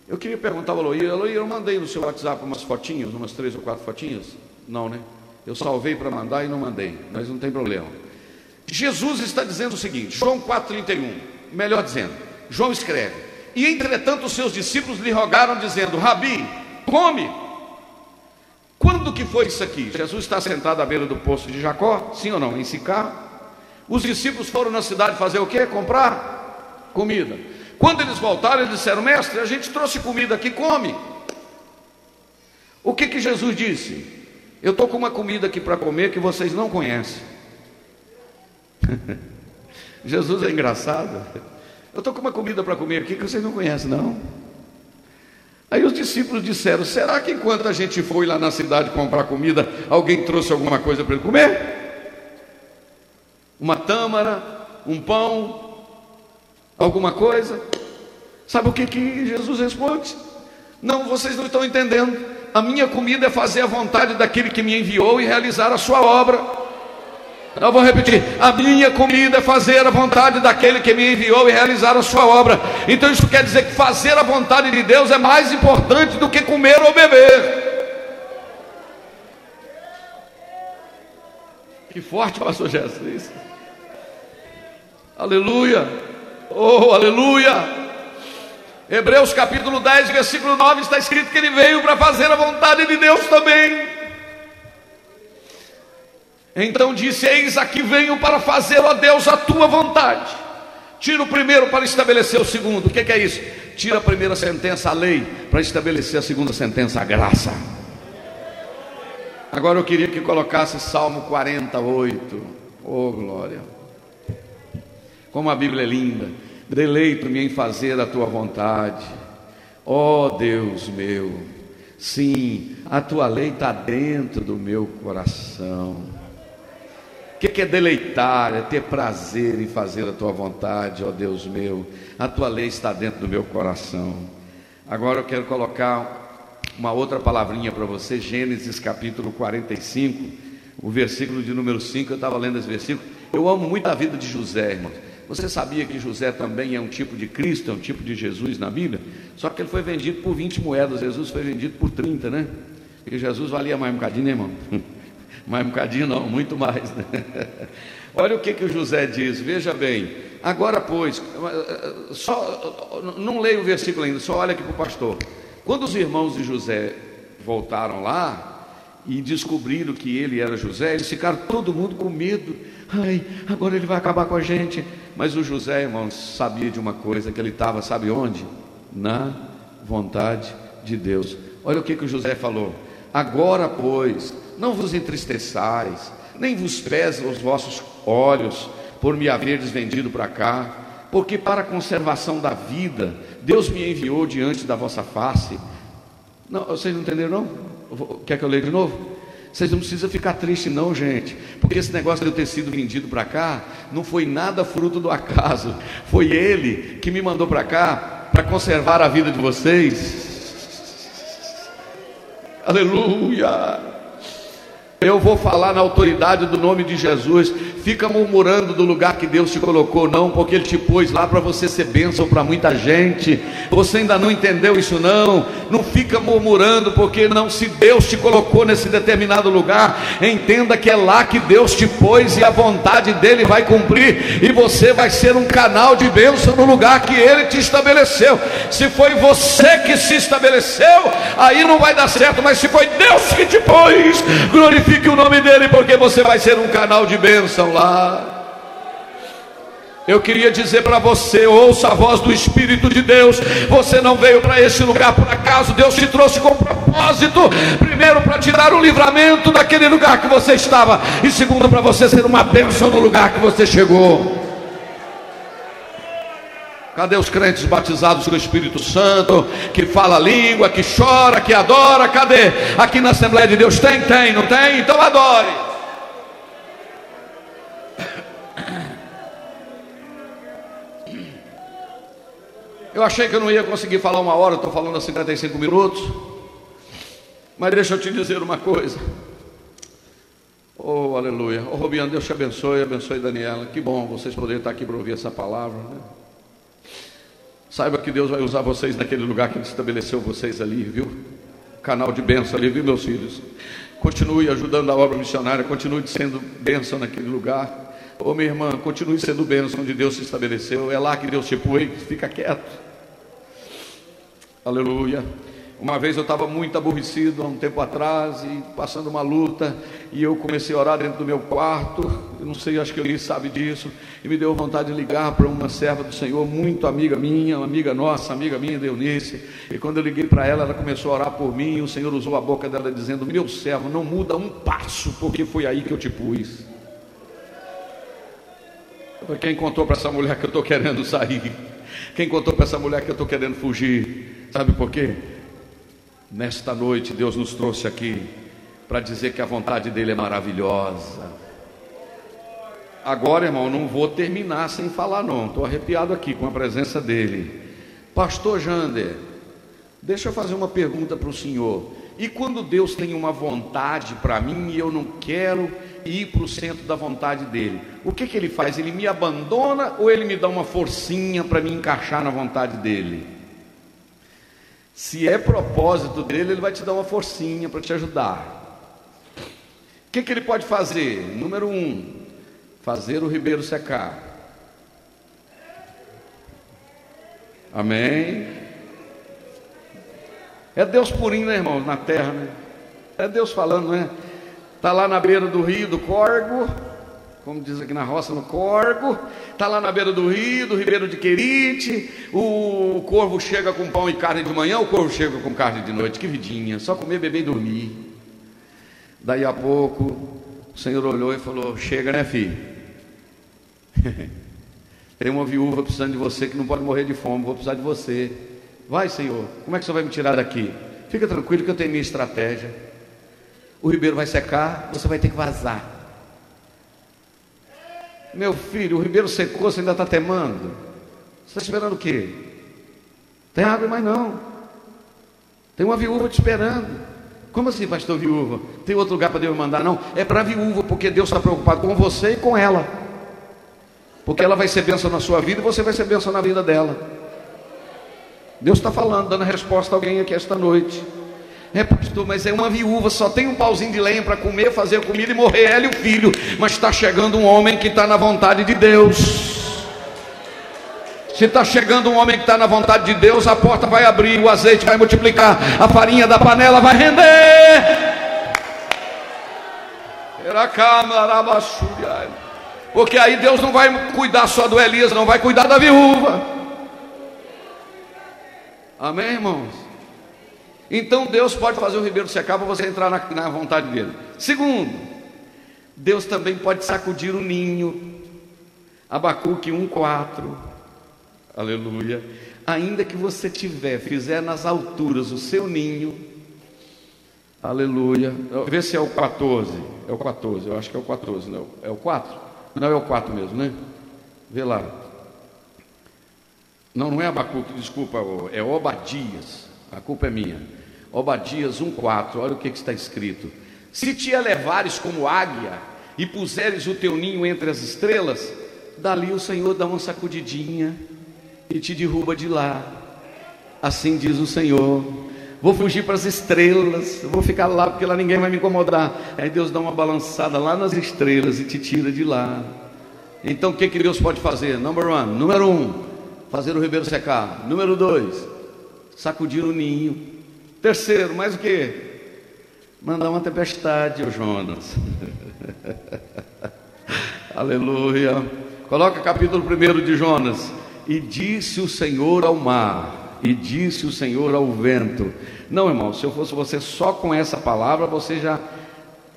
Eu queria perguntar ao Aloí, Aloí, eu mandei no seu WhatsApp umas fotinhas, umas três ou quatro fotinhas? Não, né? Eu salvei para mandar e não mandei, mas não tem problema. Jesus está dizendo o seguinte, João 4,31, melhor dizendo, João escreve, e entretanto os seus discípulos lhe rogaram, dizendo, Rabi, come. Quando que foi isso aqui? Jesus está sentado à beira do poço de Jacó, sim ou não? Em Sicá. Os discípulos foram na cidade fazer o quê? Comprar comida. Quando eles voltaram, eles disseram: Mestre, a gente trouxe comida aqui, come. O que que Jesus disse? Eu estou com uma comida aqui para comer que vocês não conhecem. (laughs) Jesus é engraçado. Eu estou com uma comida para comer aqui que vocês não conhecem, não. Aí os discípulos disseram: Será que enquanto a gente foi lá na cidade comprar comida, alguém trouxe alguma coisa para ele comer? Uma tâmara, um pão, alguma coisa? Sabe o que, que Jesus responde? Não, vocês não estão entendendo. a minha comida é fazer a vontade daquele que me enviou e realizar a sua obra. Eu vou repetir: a minha comida é fazer a vontade daquele que me enviou e realizar a sua obra. Então isso quer dizer que fazer a vontade de Deus é mais importante do que comer ou beber. Que forte, pastor Jesus. Aleluia. Oh, aleluia. Hebreus capítulo 10, versículo 9 está escrito que ele veio para fazer a vontade de Deus também. Então disse: Eis aqui venho para fazer, ó Deus, a tua vontade. Tira o primeiro para estabelecer o segundo. O que, que é isso? Tira a primeira sentença, a lei, para estabelecer a segunda sentença, a graça. Agora eu queria que colocasse Salmo 48. Oh, glória. Como a Bíblia é linda. Deleito-me em fazer a tua vontade. Ó oh, Deus meu, sim, a tua lei está dentro do meu coração. O que, que é deleitar? É ter prazer em fazer a tua vontade, ó oh, Deus meu. A tua lei está dentro do meu coração. Agora eu quero colocar uma outra palavrinha para você, Gênesis capítulo 45, o versículo de número 5. Eu estava lendo esse versículo. Eu amo muito a vida de José, irmãos. Você sabia que José também é um tipo de Cristo, é um tipo de Jesus na Bíblia? Só que ele foi vendido por 20 moedas, Jesus foi vendido por 30, né? Porque Jesus valia mais um bocadinho, né, irmão? (laughs) mais um bocadinho não, muito mais, né? (laughs) Olha o que, que o José diz, veja bem. Agora, pois, só, não leio o versículo ainda, só olha aqui para o pastor. Quando os irmãos de José voltaram lá, e descobriram que ele era José, eles ficaram todo mundo com medo. Ai, agora ele vai acabar com a gente. Mas o José, irmãos, sabia de uma coisa: que ele estava, sabe onde? Na vontade de Deus. Olha o que, que o José falou: Agora, pois, não vos entristeçais, nem vos pesem os vossos olhos por me haveres vendido para cá, porque para a conservação da vida, Deus me enviou diante da vossa face. Não, vocês não entenderam, não? Quer que eu leia de novo? Vocês não precisam ficar tristes, não, gente, porque esse negócio de eu ter sido vendido para cá não foi nada fruto do acaso, foi Ele que me mandou para cá para conservar a vida de vocês. Aleluia! Eu vou falar na autoridade do nome de Jesus. Fica murmurando do lugar que Deus te colocou, não, porque Ele te pôs lá para você ser bênção para muita gente. Você ainda não entendeu isso, não? Não fica murmurando, porque não, se Deus te colocou nesse determinado lugar, entenda que é lá que Deus te pôs e a vontade dele vai cumprir, e você vai ser um canal de bênção no lugar que Ele te estabeleceu. Se foi você que se estabeleceu, aí não vai dar certo, mas se foi Deus que te pôs, glorifique o nome dele, porque você vai ser um canal de bênção lá. Eu queria dizer para você: ouça a voz do Espírito de Deus. Você não veio para esse lugar por acaso, Deus te trouxe com propósito. Primeiro, para te dar o livramento daquele lugar que você estava, e segundo, para você ser uma bênção no lugar que você chegou. Cadê os crentes batizados com o Espírito Santo, que fala língua, que chora, que adora? Cadê? Aqui na Assembleia de Deus tem, tem, não tem? Então adore. Eu achei que eu não ia conseguir falar uma hora, estou falando há 55 minutos. Mas deixa eu te dizer uma coisa. Oh, aleluia. Oh, Robiano, Deus te abençoe, abençoe Daniela. Que bom vocês poderem estar aqui para ouvir essa palavra. Né? Saiba que Deus vai usar vocês naquele lugar que Ele estabeleceu vocês ali, viu? Canal de bênção ali, viu, meus filhos? Continue ajudando a obra missionária, continue sendo bênção naquele lugar. Ô minha irmã, continue sendo bênção onde Deus se estabeleceu. É lá que Deus te pôs, fica quieto. Aleluia. Uma vez eu estava muito aborrecido há um tempo atrás e passando uma luta, e eu comecei a orar dentro do meu quarto. Eu não sei, acho que ele sabe disso, e me deu vontade de ligar para uma serva do Senhor, muito amiga minha, uma amiga nossa, amiga minha, Deunice. E quando eu liguei para ela, ela começou a orar por mim, e o Senhor usou a boca dela dizendo: Meu servo, não muda um passo, porque foi aí que eu te pus. Quem contou para essa mulher que eu estou querendo sair? Quem contou para essa mulher que eu estou querendo fugir? Sabe por quê? Nesta noite, Deus nos trouxe aqui para dizer que a vontade dele é maravilhosa. Agora, irmão, não vou terminar sem falar, não. Estou arrepiado aqui com a presença dele. Pastor Jander, deixa eu fazer uma pergunta para o senhor. E quando Deus tem uma vontade para mim e eu não quero ir para o centro da vontade dele, o que, que ele faz? Ele me abandona ou ele me dá uma forcinha para me encaixar na vontade dele? Se é propósito dele, ele vai te dar uma forcinha para te ajudar. O que, que ele pode fazer? Número um, fazer o ribeiro secar. Amém. É Deus purinho, né, irmãos, na terra, né? É Deus falando, né? Está lá na beira do rio do Corgo, como diz aqui na roça, no Corgo. Está lá na beira do rio, do Ribeiro de Querite. O corvo chega com pão e carne de manhã, o corvo chega com carne de noite. Que vidinha, só comer, beber e dormir. Daí a pouco, o Senhor olhou e falou: Chega, né, filho? (laughs) Tem uma viúva precisando de você que não pode morrer de fome, vou precisar de você. Vai, Senhor, como é que o Senhor vai me tirar daqui? Fica tranquilo que eu tenho minha estratégia. O ribeiro vai secar, você vai ter que vazar. Meu filho, o ribeiro secou, você ainda está temando. Você está esperando o quê? Tem água, mas não. Tem uma viúva te esperando. Como assim, pastor viúva? Tem outro lugar para Deus mandar? Não, é para a viúva, porque Deus está preocupado com você e com ela. Porque ela vai ser bênção na sua vida e você vai ser bênção na vida dela. Deus está falando, dando resposta a alguém aqui esta noite. É, pastor, mas é uma viúva, só tem um pauzinho de lenha para comer, fazer comida e morrer ela e o filho. Mas está chegando um homem que está na vontade de Deus. Se está chegando um homem que está na vontade de Deus, a porta vai abrir, o azeite vai multiplicar, a farinha da panela vai render. Porque aí Deus não vai cuidar só do Elias, não vai cuidar da viúva. Amém, irmãos? Então Deus pode fazer o ribeiro secar para você entrar na, na vontade dele. Segundo, Deus também pode sacudir o ninho. Abacuque 1,4. Aleluia. Ainda que você tiver, fizer nas alturas o seu ninho. Aleluia. Vê se é o 14. É o 14, eu acho que é o 14, não. É o 4? Não, é o 4 mesmo, né? Vê lá. Não, não é Abacuque, desculpa, é Obadias. A culpa é minha. Obadias 1,4, olha o que, que está escrito: Se te elevares como águia e puseres o teu ninho entre as estrelas, dali o Senhor dá uma sacudidinha e te derruba de lá. Assim diz o Senhor. Vou fugir para as estrelas, vou ficar lá porque lá ninguém vai me incomodar. Aí Deus dá uma balançada lá nas estrelas e te tira de lá. Então o que, que Deus pode fazer? Number one, número um, fazer o ribeiro secar. Número dois, sacudir o ninho. Terceiro, mais o que? Mandar uma tempestade, ô Jonas. (laughs) Aleluia. Coloca capítulo 1 de Jonas. E disse o Senhor ao mar, e disse o Senhor ao vento. Não, irmão, se eu fosse você só com essa palavra, você já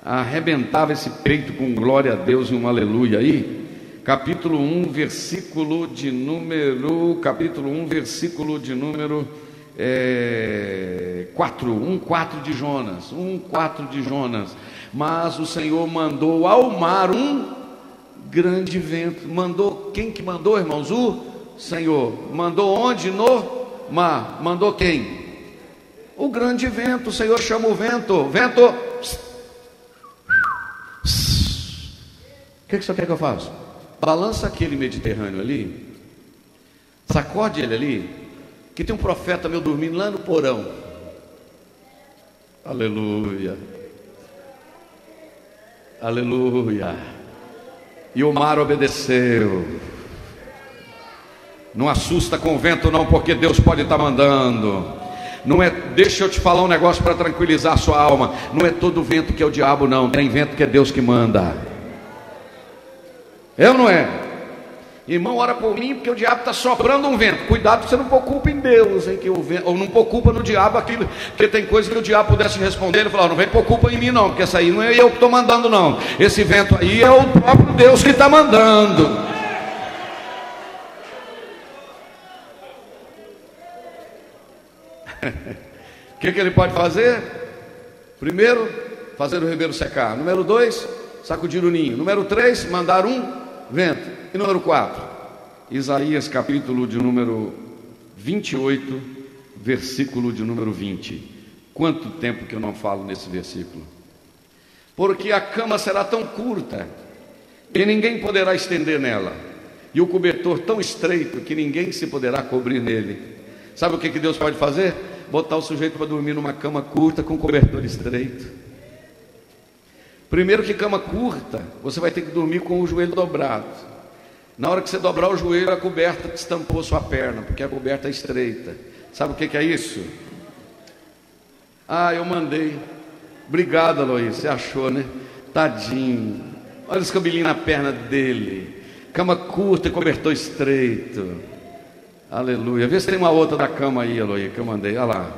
arrebentava esse peito com glória a Deus e um aleluia aí capítulo 1, versículo de número, capítulo 1, versículo de número é, 4, 1, 4 de Jonas, 1, 4 de Jonas. Mas o Senhor mandou ao mar um grande vento. Mandou, quem que mandou, irmãos? O Senhor. Mandou onde? No mar. Mandou quem? O grande vento. O Senhor chama o vento. Vento. O que, que você quer que eu faça? balança aquele Mediterrâneo ali, sacode ele ali, que tem um profeta meu dormindo lá no porão. Aleluia. Aleluia. E o mar obedeceu. Não assusta com o vento, não, porque Deus pode estar mandando. Não é, deixa eu te falar um negócio para tranquilizar a sua alma. Não é todo vento que é o diabo, não. Tem vento que é Deus que manda. É ou não é? Irmão, ora por mim, porque o diabo está soprando um vento. Cuidado para você não pôr culpa em Deus, hein, que o vento, ou não pôr culpa no diabo aquilo, porque tem coisa que o diabo pudesse responder, ele falou, não vem pôr culpa em mim não, porque essa aí não é eu que estou mandando não. Esse vento aí é o próprio Deus que está mandando. O (laughs) que, que ele pode fazer? Primeiro, fazer o ribeiro secar. Número dois, sacudir o ninho. Número três, mandar um vento. E número 4, Isaías capítulo de número 28, versículo de número 20. Quanto tempo que eu não falo nesse versículo? Porque a cama será tão curta que ninguém poderá estender nela, e o cobertor tão estreito que ninguém se poderá cobrir nele. Sabe o que, que Deus pode fazer? Botar o sujeito para dormir numa cama curta com cobertor estreito. Primeiro que cama curta, você vai ter que dormir com o joelho dobrado. Na hora que você dobrar o joelho, a coberta estampou sua perna, porque a coberta é estreita. Sabe o que, que é isso? Ah, eu mandei. Obrigado, Aloysio. Você achou, né? Tadinho. Olha os cabelinhos na perna dele. Cama curta e cobertor estreito. Aleluia. Vê se tem uma outra da cama aí, Aloysio, que eu mandei. Olha lá.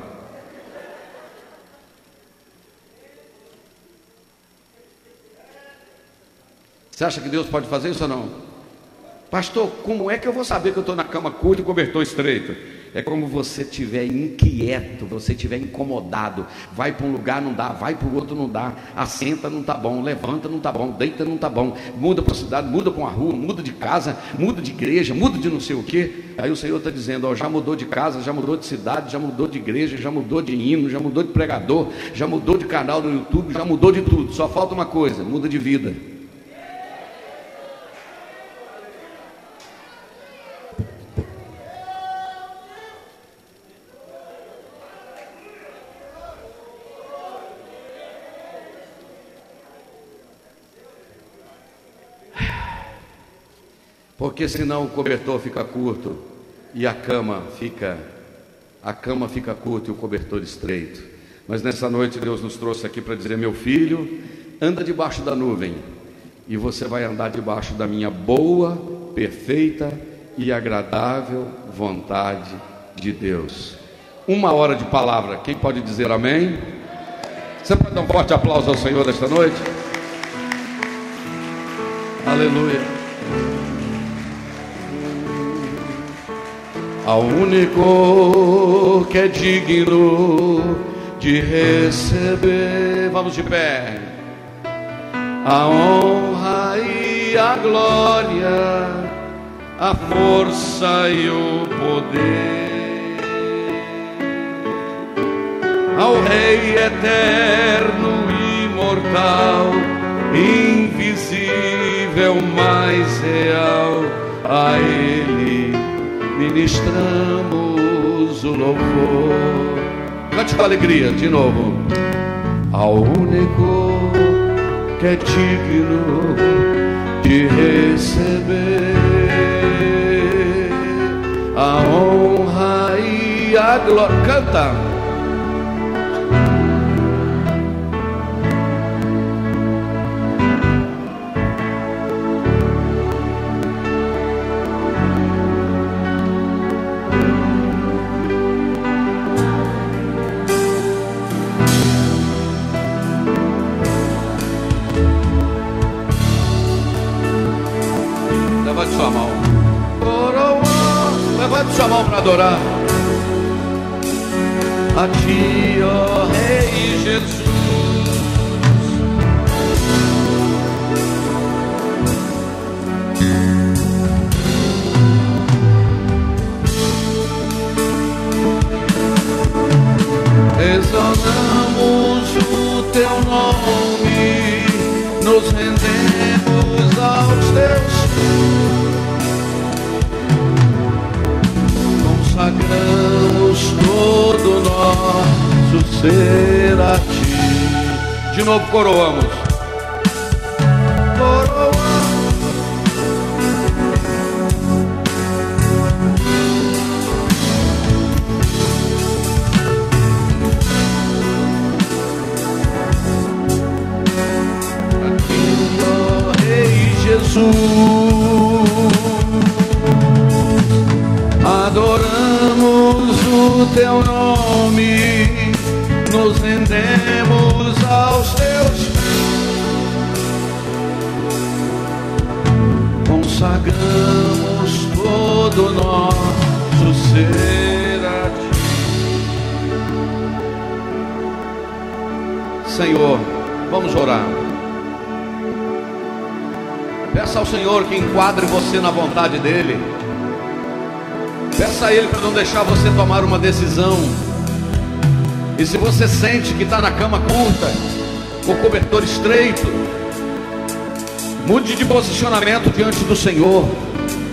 Você acha que Deus pode fazer isso ou não? Pastor, como é que eu vou saber que eu estou na cama curta e cobertor estreito? É como você estiver inquieto, você estiver incomodado. Vai para um lugar, não dá, vai para o outro, não dá. Assenta, não está bom. Levanta, não está bom. Deita, não está bom. Muda para a cidade, muda para uma rua, muda de casa, muda de igreja, muda de não sei o quê. Aí o Senhor está dizendo: ó, já mudou de casa, já mudou de cidade, já mudou de igreja, já mudou de hino, já mudou de pregador, já mudou de canal no YouTube, já mudou de tudo. Só falta uma coisa: muda de vida. Porque senão o cobertor fica curto e a cama fica a cama fica curta e o cobertor estreito. Mas nessa noite Deus nos trouxe aqui para dizer: meu filho, anda debaixo da nuvem e você vai andar debaixo da minha boa, perfeita e agradável vontade de Deus. Uma hora de palavra, quem pode dizer amém? Você pode dar um forte aplauso ao Senhor esta noite? Aleluia. Ao único que é digno de receber. Vamos de pé. A honra e a glória, a força e o poder. Ao Rei eterno, imortal, invisível, mais real, a Ele ministramos o louvor. Cante com alegria, de novo. Ao único que é digno de receber a honra e a glória. Canta. Levante sua mão para adorar. A ti, ó Rei Jesus. Exaltamos o teu nome, nos rendemos aos teus consagramos todo nosso ser a ti. De novo. Coroamos. Teu nome, nos rendemos aos teus consagramos todo nosso ser a ti. Senhor, vamos orar. Peça ao Senhor que enquadre você na vontade dEle. Peça a Ele para não deixar você tomar uma decisão E se você sente que está na cama curta, com cobertor estreito, mude de posicionamento diante do Senhor,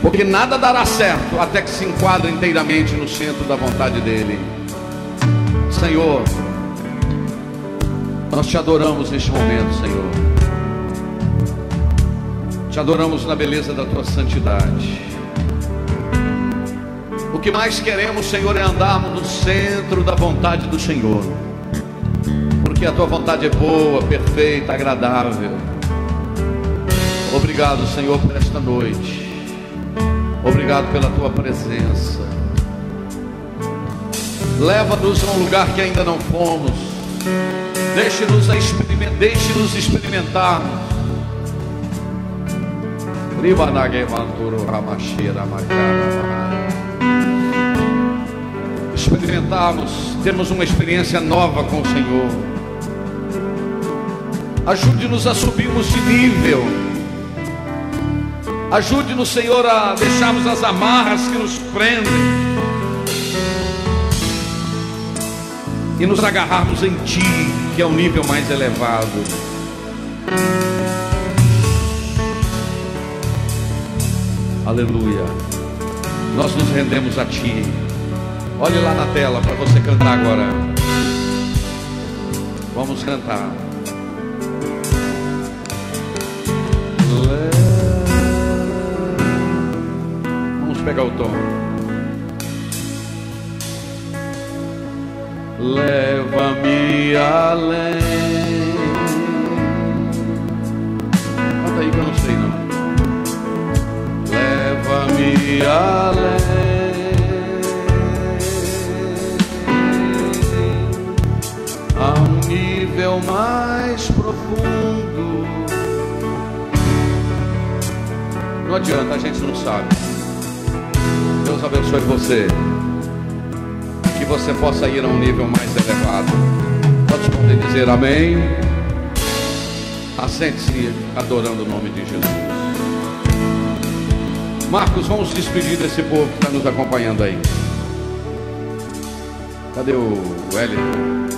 porque nada dará certo até que se enquadre inteiramente no centro da vontade dEle. Senhor, nós te adoramos neste momento, Senhor. Te adoramos na beleza da tua santidade. Que mais queremos, Senhor, é andarmos no centro da vontade do Senhor. Porque a tua vontade é boa, perfeita, agradável. Obrigado, Senhor, por esta noite. Obrigado pela tua presença. Leva-nos a um lugar que ainda não fomos. Deixe-nos experimentar, deixe-nos experimentar. Experimentarmos, temos uma experiência nova com o Senhor. Ajude-nos a subirmos de nível. Ajude-nos, Senhor, a deixarmos as amarras que nos prendem e nos agarrarmos em Ti, que é o nível mais elevado. Aleluia. Nós nos rendemos a Ti. Olhe lá na tela para você cantar agora. Vamos cantar. Vamos pegar o tom. leva-me além. Canta aí que eu não sei não. Leva-me além. Nível mais profundo. Não adianta, a gente não sabe. Deus abençoe você você possa ir a um nível mais elevado. Todos podem dizer amém. Assente-se adorando o nome de Jesus. Marcos, vamos despedir desse povo que está nos acompanhando aí. Cadê o Wellington?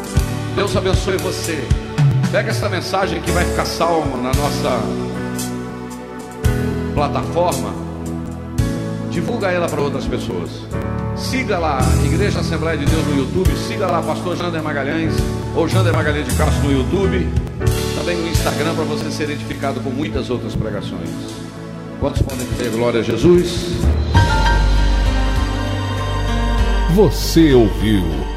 Deus abençoe você. Pega essa mensagem que vai ficar salva na nossa plataforma. Divulga ela para outras pessoas. Siga lá, Igreja Assembleia de Deus no YouTube. Siga lá, Pastor Jander Magalhães ou Jander Magalhães de Castro no YouTube. Também no Instagram para você ser edificado com muitas outras pregações. Quantos podem dizer glória a Jesus? Você ouviu